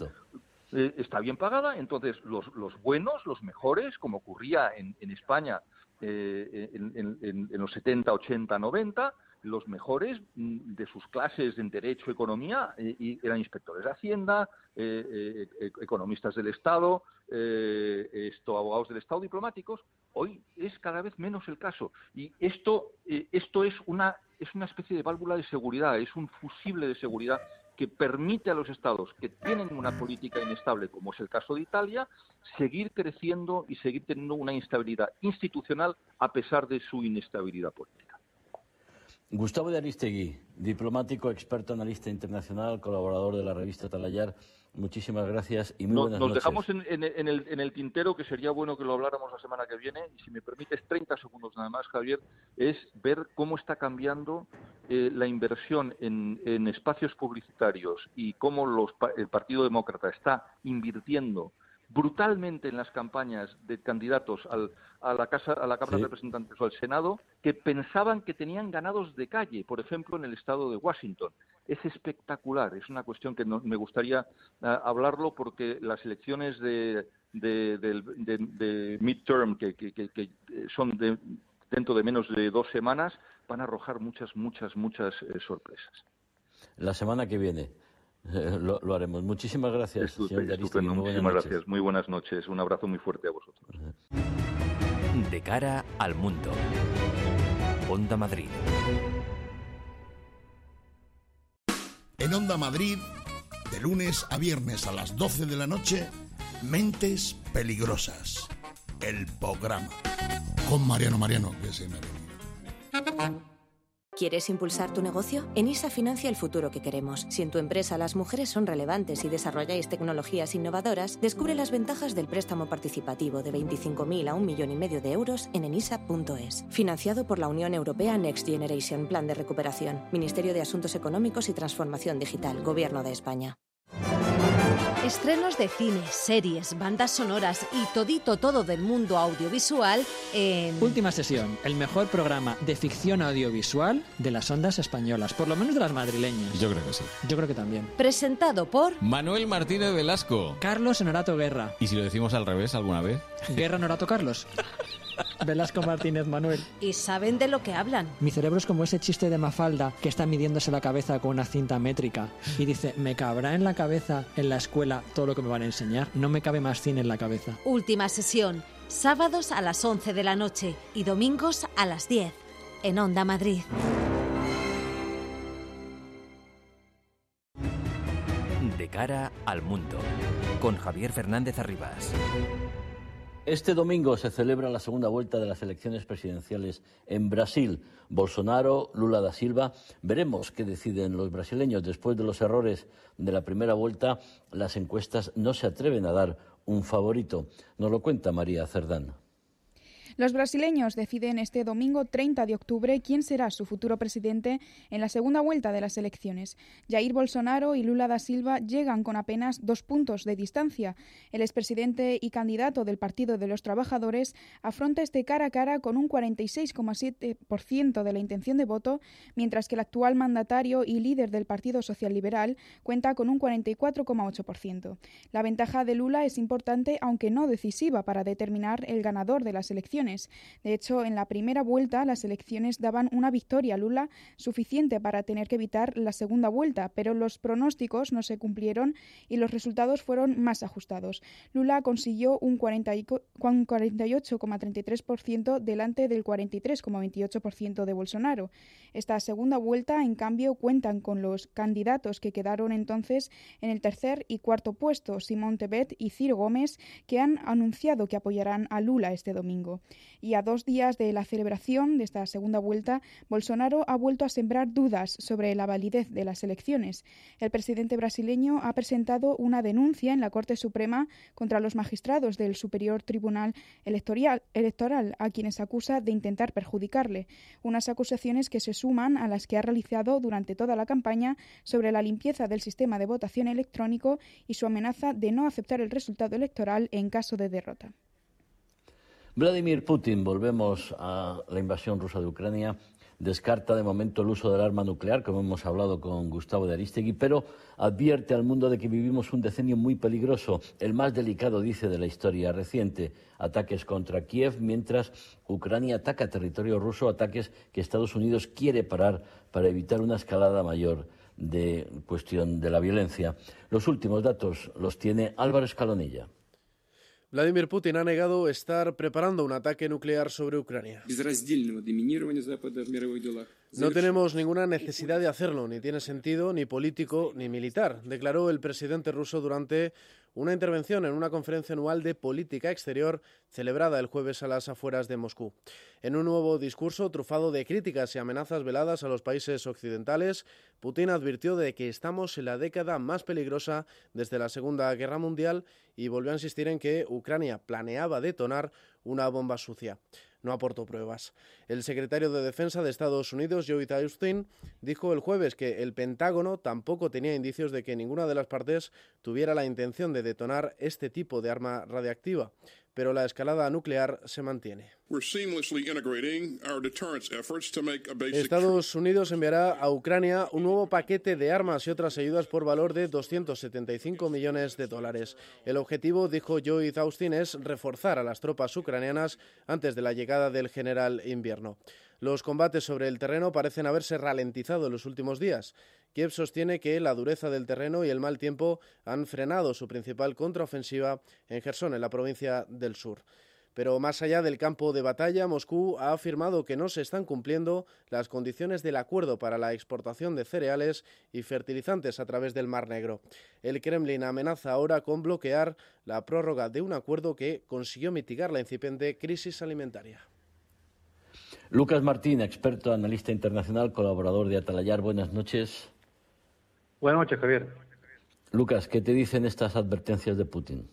eh, está bien pagada, entonces los, los buenos, los mejores, como ocurría en, en España eh, en, los 70, 80, 90, los mejores mm, de sus clases en Derecho, Economía, eh, eran inspectores de Hacienda, eh, eh, economistas del Estado, esto, abogados del Estado, diplomáticos. Hoy es cada vez menos el caso. Y esto, esto es, una, es una especie de válvula de seguridad, es un fusible de seguridad que permite a los estados que tienen una política inestable, como es el caso de Italia, seguir creciendo y seguir teniendo una instabilidad institucional a pesar de su inestabilidad política. Gustavo de Aristegui, diplomático, experto, analista internacional, colaborador de la revista Talayar. Muchísimas gracias y muy buenas noches. Nos dejamos en, el, tintero, que sería bueno que lo habláramos la semana que viene, y si me permites 30 segundos nada más, Javier, es ver cómo está cambiando eh, la inversión en, espacios publicitarios y cómo el Partido Demócrata está invirtiendo brutalmente en las campañas de candidatos a la casa, a la Cámara de Representantes o al Senado que pensaban que tenían ganados de calle, por ejemplo en el estado de Washington. Es espectacular, es una cuestión que me gustaría ah, hablarlo porque las elecciones de, de, midterm que, que, son dentro de menos de dos semanas van a arrojar muchas, muchas, muchas eh, sorpresas. La semana que viene. Lo, haremos. Muchísimas gracias, señor Muchísimas gracias. Muy buenas noches. Un abrazo muy fuerte a vosotros. De cara al mundo. Onda Madrid. En Onda Madrid, de lunes a viernes a las 12 de la noche, Mentes Peligrosas. El programa. Con Mariano Mariano, que se me ¿Quieres impulsar tu negocio? ENISA financia el futuro que queremos. Si en tu empresa las mujeres son relevantes y desarrolláis tecnologías innovadoras, descubre las ventajas del préstamo participativo de 25.000 a un millón y medio de euros en enisa.es. Financiado por la Unión Europea Next Generation Plan de Recuperación, Ministerio de Asuntos Económicos y Transformación Digital, Gobierno de España. Estrenos de cine, series, bandas sonoras y todito todo del mundo audiovisual en... Última sesión, el mejor programa de ficción audiovisual de las ondas españolas, por lo menos de las madrileñas. Yo creo que sí. Yo creo que también. Presentado por... Manuel Martínez Velasco. Carlos Honorato Guerra. ¿Y si lo decimos al revés alguna vez? Guerra Honorato Carlos. *laughs* Velasco Martínez Manuel. Y saben de lo que hablan. Mi cerebro es como ese chiste de Mafalda que está midiéndose la cabeza con una cinta métrica y dice, me cabrá en la cabeza en la escuela todo lo que me van a enseñar. No me cabe más cine en la cabeza. Última sesión, sábados a las 11 de la noche y domingos a las 10 en Onda Madrid. De cara al mundo, con Javier Fernández Arribas. Este domingo se celebra la segunda vuelta de las elecciones presidenciales en Brasil. Bolsonaro, Lula da Silva. Veremos qué deciden los brasileños. Después de los errores de la primera vuelta, las encuestas no se atreven a dar un favorito. Nos lo cuenta María Cerdán. Los brasileños deciden este domingo 30 de octubre quién será su futuro presidente en la segunda vuelta de las elecciones. Jair Bolsonaro y Lula da Silva llegan con apenas dos puntos de distancia. El expresidente y candidato del Partido de los Trabajadores afronta este cara a cara con un 46,7% de la intención de voto, mientras que el actual mandatario y líder del Partido Social Liberal cuenta con un 44,8%. La ventaja de Lula es importante, aunque no decisiva, para determinar el ganador de las elecciones de hecho, en la primera vuelta las elecciones daban una victoria a Lula suficiente para tener que evitar la segunda vuelta, pero los pronósticos no se cumplieron y los resultados fueron más ajustados. Lula consiguió un 48,33% delante del 43,28% de Bolsonaro. Esta segunda vuelta, en cambio, cuentan con los candidatos que quedaron entonces en el tercer y cuarto puesto, Simón Tebet y Ciro Gómez, que han anunciado que apoyarán a Lula este domingo. Y a dos días de la celebración de esta segunda vuelta, Bolsonaro ha vuelto a sembrar dudas sobre la validez de las elecciones. El presidente brasileño ha presentado una denuncia en la Corte Suprema contra los magistrados del Superior Tribunal Electoral, electoral a quienes acusa de intentar perjudicarle. Unas acusaciones que se suman a las que ha realizado durante toda la campaña sobre la limpieza del sistema de votación electrónico y su amenaza de no aceptar el resultado electoral en caso de derrota. Vladimir Putin, volvemos a la invasión rusa de Ucrania, descarta de momento el uso del arma nuclear, como hemos hablado con Gustavo de Aristegui, pero advierte al mundo de que vivimos un decenio muy peligroso, el más delicado, dice, de la historia reciente. Ataques contra Kiev, mientras Ucrania ataca territorio ruso, ataques que Estados Unidos quiere parar para evitar una escalada mayor de cuestión de la violencia. Los últimos datos los tiene Álvaro Escalonilla. Vladimir Putin ha negado estar preparando un ataque nuclear sobre Ucrania. No tenemos ninguna necesidad de hacerlo, ni tiene sentido ni político ni militar, declaró el presidente ruso durante una intervención en una conferencia anual de política exterior celebrada el jueves a las afueras de Moscú. En un nuevo discurso trufado de críticas y amenazas veladas a los países occidentales, Putin advirtió de que estamos en la década más peligrosa desde la Segunda Guerra Mundial y volvió a insistir en que Ucrania planeaba detonar una bomba sucia no aportó pruebas. El secretario de Defensa de Estados Unidos, Joe Austin, dijo el jueves que el Pentágono tampoco tenía indicios de que ninguna de las partes tuviera la intención de detonar este tipo de arma radiactiva pero la escalada nuclear se mantiene. Estados Unidos enviará a Ucrania un nuevo paquete de armas y otras ayudas por valor de 275 millones de dólares. El objetivo, dijo Joe Austin, es reforzar a las tropas ucranianas antes de la llegada del general invierno. Los combates sobre el terreno parecen haberse ralentizado en los últimos días. Kiev sostiene que la dureza del terreno y el mal tiempo han frenado su principal contraofensiva en Gerson, en la provincia del sur. Pero más allá del campo de batalla, Moscú ha afirmado que no se están cumpliendo las condiciones del acuerdo para la exportación de cereales y fertilizantes a través del Mar Negro. El Kremlin amenaza ahora con bloquear la prórroga de un acuerdo que consiguió mitigar la incipiente crisis alimentaria. Lucas Martín, experto, analista internacional, colaborador de Atalayar. Buenas noches. Buenas noches, Javier. Lucas, ¿qué te dicen estas advertencias de Putin?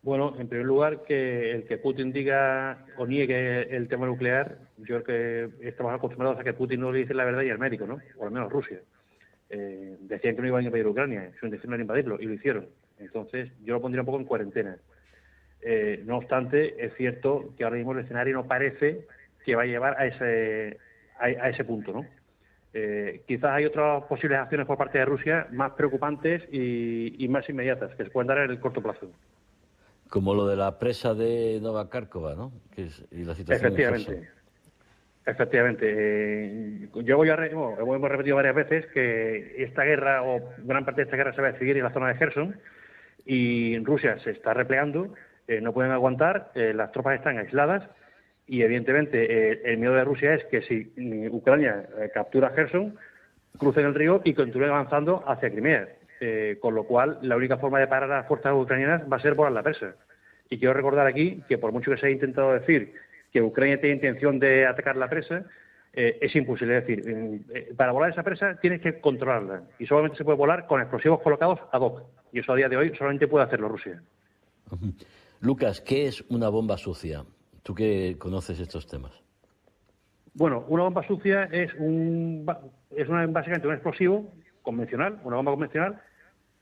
Bueno, en primer lugar, que el que Putin diga o niegue el tema nuclear, yo creo que estamos acostumbrados a que Putin no le dice la verdad y al médico, ¿no? O al menos Rusia. Eh, decían que no iban a invadir Ucrania, su intención era invadirlo, y lo hicieron. Entonces, yo lo pondría un poco en cuarentena. Eh, no obstante, es cierto que ahora mismo el escenario no parece que va a llevar a ese, a ese punto, ¿no? Eh, quizás hay otras posibles acciones por parte de Rusia más preocupantes y, más inmediatas que se pueden dar en el corto plazo. Como lo de la presa de Nova Kárkova, ¿no? y la situación Efectivamente. Efectivamente. Eh, yo voy a hemos repetido varias veces que esta guerra o gran parte de esta guerra se va a seguir en la zona de Gerson y Rusia se está replegando, eh, no pueden aguantar, las tropas están aisladas y evidentemente eh, el miedo de Rusia es que si Ucrania eh, captura Gerson, crucen el río y continúen avanzando hacia Crimea. Eh, con lo cual, la única forma de parar a las fuerzas ucranianas va a ser volar la presa. Y quiero recordar aquí que por mucho que se haya intentado decir que Ucrania tiene intención de atacar la presa, eh, es imposible. Es decir, eh, para volar esa presa tienes que controlarla y solamente se puede volar con explosivos colocados ad hoc. Y eso a día de hoy solamente puede hacerlo Rusia. Lucas, ¿qué es una bomba sucia? Tú que conoces estos temas. Bueno, una bomba sucia es, un, es una, básicamente un explosivo convencional, una bomba convencional,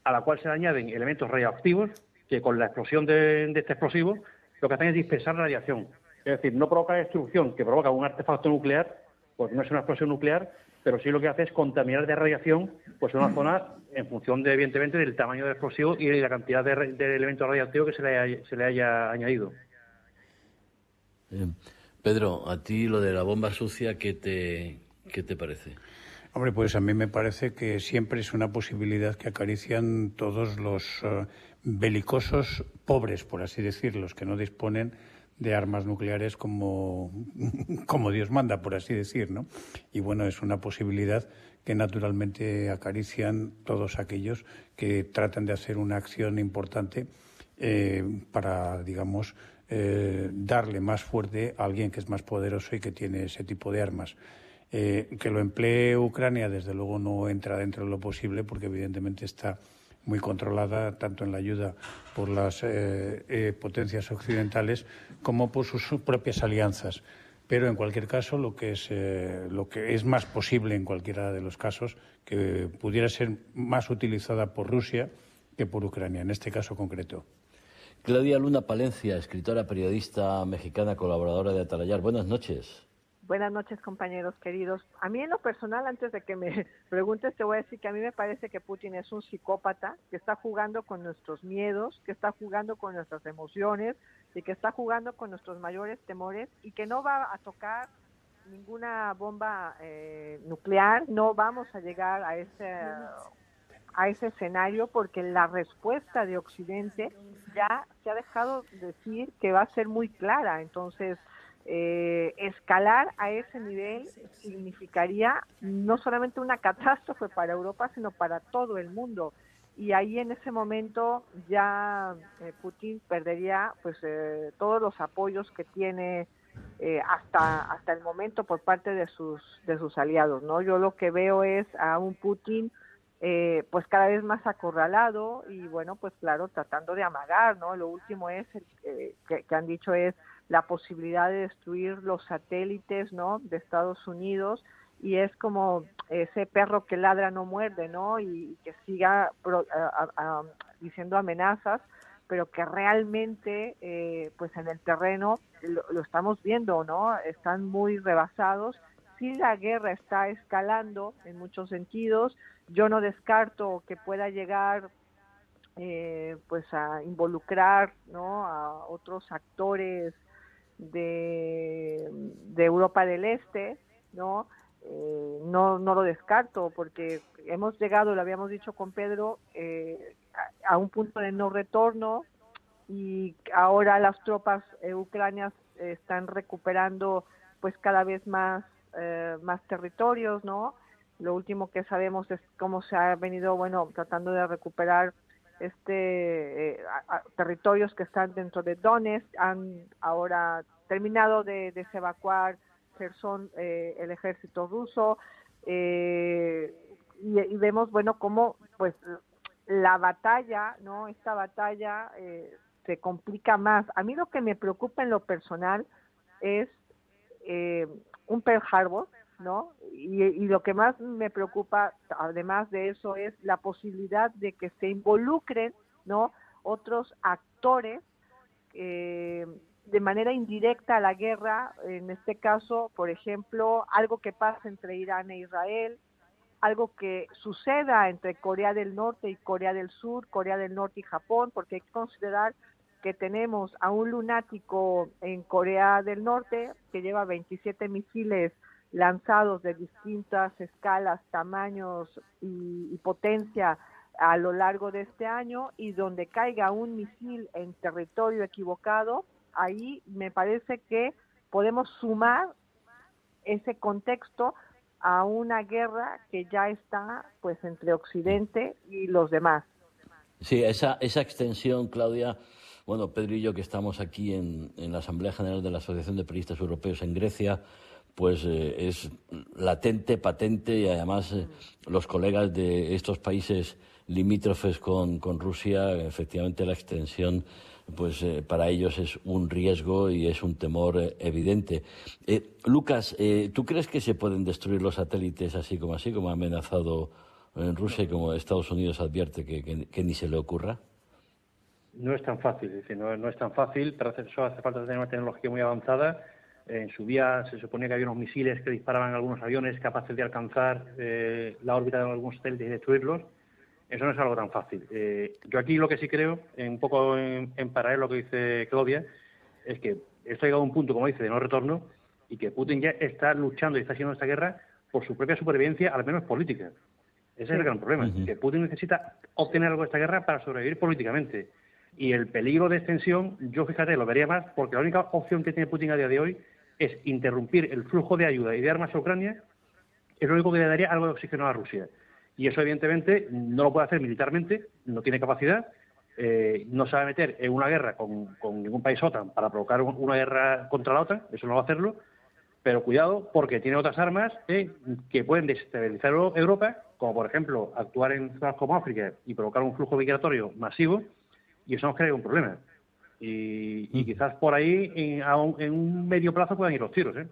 a la cual se añaden elementos radioactivos que con la explosión de, este explosivo lo que hacen es dispersar radiación. Es decir, no provoca destrucción que provoca un artefacto nuclear, pues no es una explosión nuclear, pero sí lo que hace es contaminar de radiación pues una zona en función, de, evidentemente, del tamaño del explosivo y de la cantidad de, elementos radiactivos que se le, se le haya añadido. Pedro, a ti lo de la bomba sucia, ¿qué te, qué te parece? Hombre, pues a mí me parece que siempre es una posibilidad que acarician todos los eh, belicosos pobres, por así decirlo, los que no disponen de armas nucleares como, *laughs* como Dios manda, por así decir, ¿no? Y bueno, es una posibilidad que naturalmente acarician todos aquellos que tratan de hacer una acción importante eh, para, digamos, eh, darle más fuerte a alguien que es más poderoso y que tiene ese tipo de armas. Eh, que lo emplee Ucrania, desde luego, no entra dentro de lo posible, porque evidentemente está muy controlada tanto en la ayuda por las eh, eh, potencias occidentales como por sus propias alianzas. Pero en cualquier caso, lo que es lo que es más posible en cualquiera de los casos que pudiera ser más utilizada por Rusia que por Ucrania, en este caso concreto. Claudia Luna Palencia, escritora, periodista mexicana, colaboradora de Atalayar. Buenas noches. Buenas noches, compañeros queridos. A mí en lo personal, antes de que me *laughs* preguntes, te voy a decir que a mí me parece que Putin es un psicópata que está jugando con nuestros miedos, que está jugando con nuestras emociones y que está jugando con nuestros mayores temores y que no va a tocar ninguna bomba eh, nuclear, no vamos a llegar a ese a ese escenario porque la respuesta de Occidente ya se ha dejado decir que va a ser muy clara. Entonces, eh, escalar a ese nivel significaría no solamente una catástrofe para Europa, sino para todo el mundo. Y ahí en ese momento ya eh, Putin perdería pues eh, todos los apoyos que tiene hasta hasta el momento por parte de sus de sus aliados. No, yo lo que veo es a un Putin pues cada vez más acorralado y bueno pues claro tratando de amagar. No, lo último es que han dicho es la posibilidad de destruir los satélites ¿no? de Estados Unidos y es como ese perro que ladra no muerde, ¿no? Y, que siga diciendo amenazas, pero que realmente, eh, pues en el terreno lo, estamos viendo, ¿no? Están muy rebasados. Si la guerra está escalando en muchos sentidos, yo no descarto que pueda llegar, eh, pues a involucrar, ¿no? A otros actores de, de Europa del Este, ¿no? Eh, no, no lo descarto porque hemos llegado, lo habíamos dicho con Pedro, eh, a, un punto de no retorno y ahora las tropas eh, ucranias están recuperando pues cada vez más, más territorios, ¿no? Lo último que sabemos es cómo se ha venido, bueno, tratando de recuperar este territorios que están dentro de Donetsk, han ahora terminado de, de evacuar Gerson eh, el ejército ruso eh, y, vemos bueno cómo pues la batalla no esta batalla eh, se complica más. A mí lo que me preocupa en lo personal es un Pearl Harbor no y, lo que más me preocupa además de eso es la posibilidad de que se involucren no otros actores eh, de manera indirecta a la guerra, en este caso, por ejemplo, algo que pasa entre Irán e Israel, algo que suceda entre Corea del Norte y Corea del Sur, Corea del Norte y Japón, porque hay que considerar que tenemos a un lunático en Corea del Norte que lleva 27 misiles lanzados de distintas escalas, tamaños y, y potencia a lo largo de este año y donde caiga un misil en territorio equivocado, ahí me parece que podemos sumar ese contexto a una guerra que ya está pues entre Occidente y los demás. Sí, esa, esa extensión, Claudia, Bueno, Pedro y yo que estamos aquí en, la Asamblea General de la Asociación de Periodistas Europeos en Grecia, pues eh, es latente, patente y además eh, los colegas de estos países limítrofes con, Rusia, efectivamente la extensión pues eh, para ellos es un riesgo y es un temor evidente. Eh, Lucas, ¿tú crees que se pueden destruir los satélites así como así, como ha amenazado en Rusia y como Estados Unidos advierte que, ni se le ocurra? No es tan fácil, no, no, es tan fácil, para hacer eso hace falta tener una tecnología muy avanzada. En su día se suponía que había unos misiles que disparaban algunos aviones capaces de alcanzar la órbita de algunos satélites y destruirlos eso no es algo tan fácil. Eh, yo aquí lo que sí creo, un poco en, paralelo a lo que dice Claudia, es que esto ha llegado a un punto, como dice, de no retorno y que Putin ya está luchando y está haciendo esta guerra por su propia supervivencia, al menos política. Ese es el gran problema, que Putin necesita obtener algo de esta guerra para sobrevivir políticamente. Y el peligro de extensión, yo fíjate, lo vería más, porque la única opción que tiene Putin a día de hoy es interrumpir el flujo de ayuda y de armas a Ucrania, es lo único que le daría algo de oxígeno a Rusia. Y eso, evidentemente, no lo puede hacer militarmente, no tiene capacidad, eh, no sabe meter en una guerra con, ningún país OTAN para provocar una guerra contra la OTAN, eso no va a hacerlo, pero cuidado porque tiene otras armas eh, que pueden desestabilizar Europa, como por ejemplo actuar en zonas como África y provocar un flujo migratorio masivo, y eso nos crea un problema. Y, mm. quizás por ahí, en, un, medio plazo, puedan ir los tiros. ¿eh?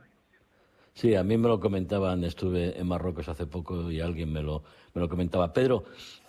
Sí, a mí me lo comentaban, estuve en Marruecos hace poco y alguien me lo, me lo comentaba. Pedro,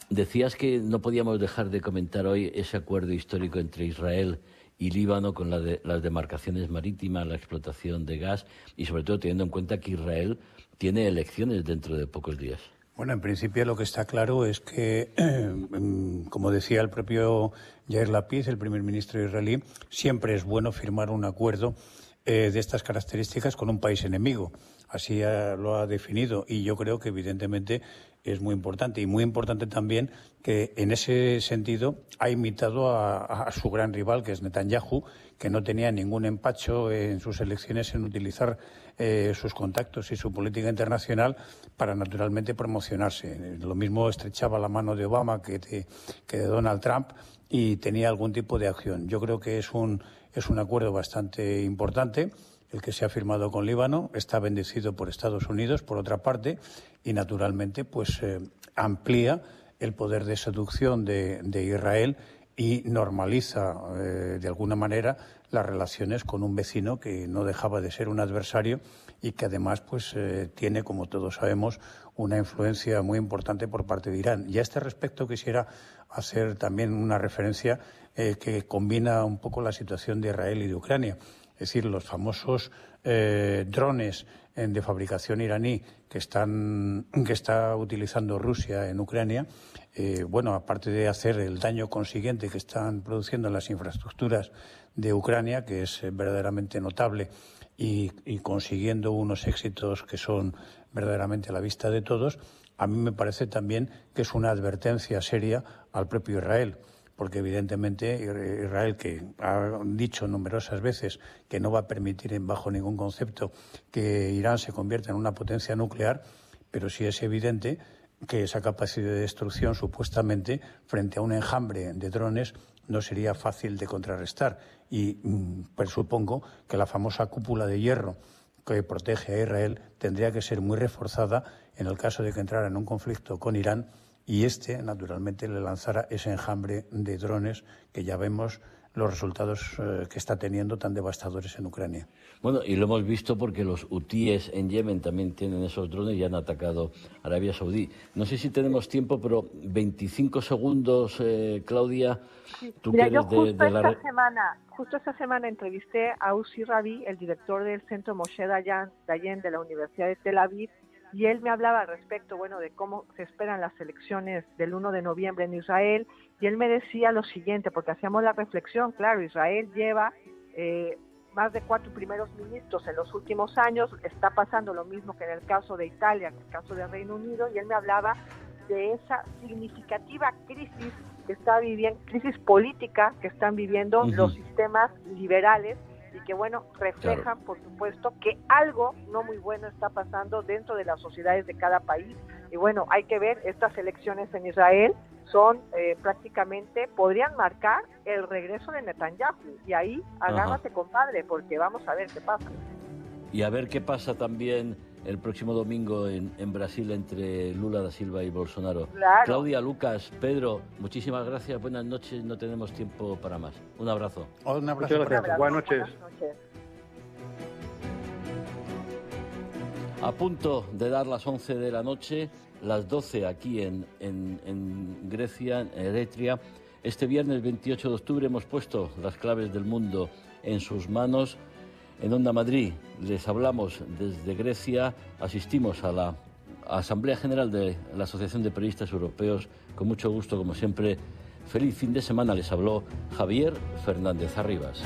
decías que no podíamos dejar de comentar hoy ese acuerdo histórico entre Israel y Líbano con la de, las demarcaciones marítimas, la explotación de gas y sobre todo teniendo en cuenta que Israel tiene elecciones dentro de pocos días. Bueno, en principio lo que está claro es que, *clears throat* como decía el propio Yair Lapid, el primer ministro israelí, siempre es bueno firmar un acuerdo eh, de estas características con un país enemigo. Así lo ha definido y yo creo que evidentemente es muy importante y muy importante también que en ese sentido ha imitado a, su gran rival que es Netanyahu, que no tenía ningún empacho en sus elecciones en utilizar eh, sus contactos y su política internacional para naturalmente promocionarse. Lo mismo estrechaba la mano de Obama que de Donald Trump y tenía algún tipo de acción. Yo creo que es un es un acuerdo bastante importante el que se ha firmado con Líbano, está bendecido por Estados Unidos, por otra parte, y naturalmente pues eh, amplía el poder de seducción de, Israel y normaliza eh, de alguna manera las relaciones con un vecino que no dejaba de ser un adversario y que además pues eh, tiene, como todos sabemos, una influencia muy importante por parte de Irán. Y a este respecto quisiera hacer también una referencia que combina un poco la situación de Israel y de Ucrania. Es decir, los famosos eh, drones de fabricación iraní que, están, que está utilizando Rusia en Ucrania, eh, bueno, aparte de hacer el daño consiguiente que están produciendo en las infraestructuras de Ucrania, que es verdaderamente notable, y, y consiguiendo unos éxitos que son verdaderamente a la vista de todos, a mí me parece también que es una advertencia seria al propio Israel porque evidentemente Israel, que ha dicho numerosas veces que no va a permitir bajo ningún concepto que Irán se convierta en una potencia nuclear, pero sí es evidente que esa capacidad de destrucción supuestamente frente a un enjambre de drones no sería fácil de contrarrestar. Y mm, presupongo que la famosa cúpula de hierro que protege a Israel tendría que ser muy reforzada en el caso de que entrara en un conflicto con Irán y este, naturalmente, le lanzara ese enjambre de drones que ya vemos los resultados eh, que está teniendo tan devastadores en Ucrania. Bueno, y lo hemos visto porque los hutíes en Yemen también tienen esos drones y han atacado Arabia Saudí. No sé si tenemos tiempo, pero 25 segundos, eh, Claudia. ¿tú Mira, yo justo esta semana, justo esta semana entrevisté a Uzi Rabi, el director del Centro Moshe Dayan, Dayan de la Universidad de Tel Aviv, y él me hablaba al respecto, bueno, de cómo se esperan las elecciones del 1 de noviembre en Israel, y él me decía lo siguiente, porque hacíamos la reflexión, claro, Israel lleva eh, más de cuatro primeros ministros en los últimos años, está pasando lo mismo que en el caso de Italia, en el caso de Reino Unido, y él me hablaba de esa significativa crisis que está viviendo, crisis política que están viviendo los sistemas liberales que, bueno, reflejan, por supuesto, que algo no muy bueno está pasando dentro de las sociedades de cada país. Y bueno, hay que ver estas elecciones en Israel, son eh, prácticamente, podrían marcar el regreso de Netanyahu. Y ahí agárrate, compadre, porque vamos a ver qué pasa. Y a ver qué pasa también el próximo domingo en, Brasil entre Lula da Silva y Bolsonaro. Claudia, Lucas, Pedro, muchísimas gracias, buenas noches, no tenemos tiempo para más. Un abrazo. Un abrazo. Buenas noches. A punto de dar las 11 de la noche, las 12 aquí en, en Grecia, en Eretria. Este viernes 28 de octubre hemos puesto las claves del mundo en sus manos. En Onda Madrid les hablamos desde Grecia, asistimos a la Asamblea General de la Asociación de Periodistas Europeos. Con mucho gusto, como siempre, feliz fin de semana les habló Javier Fernández Arribas.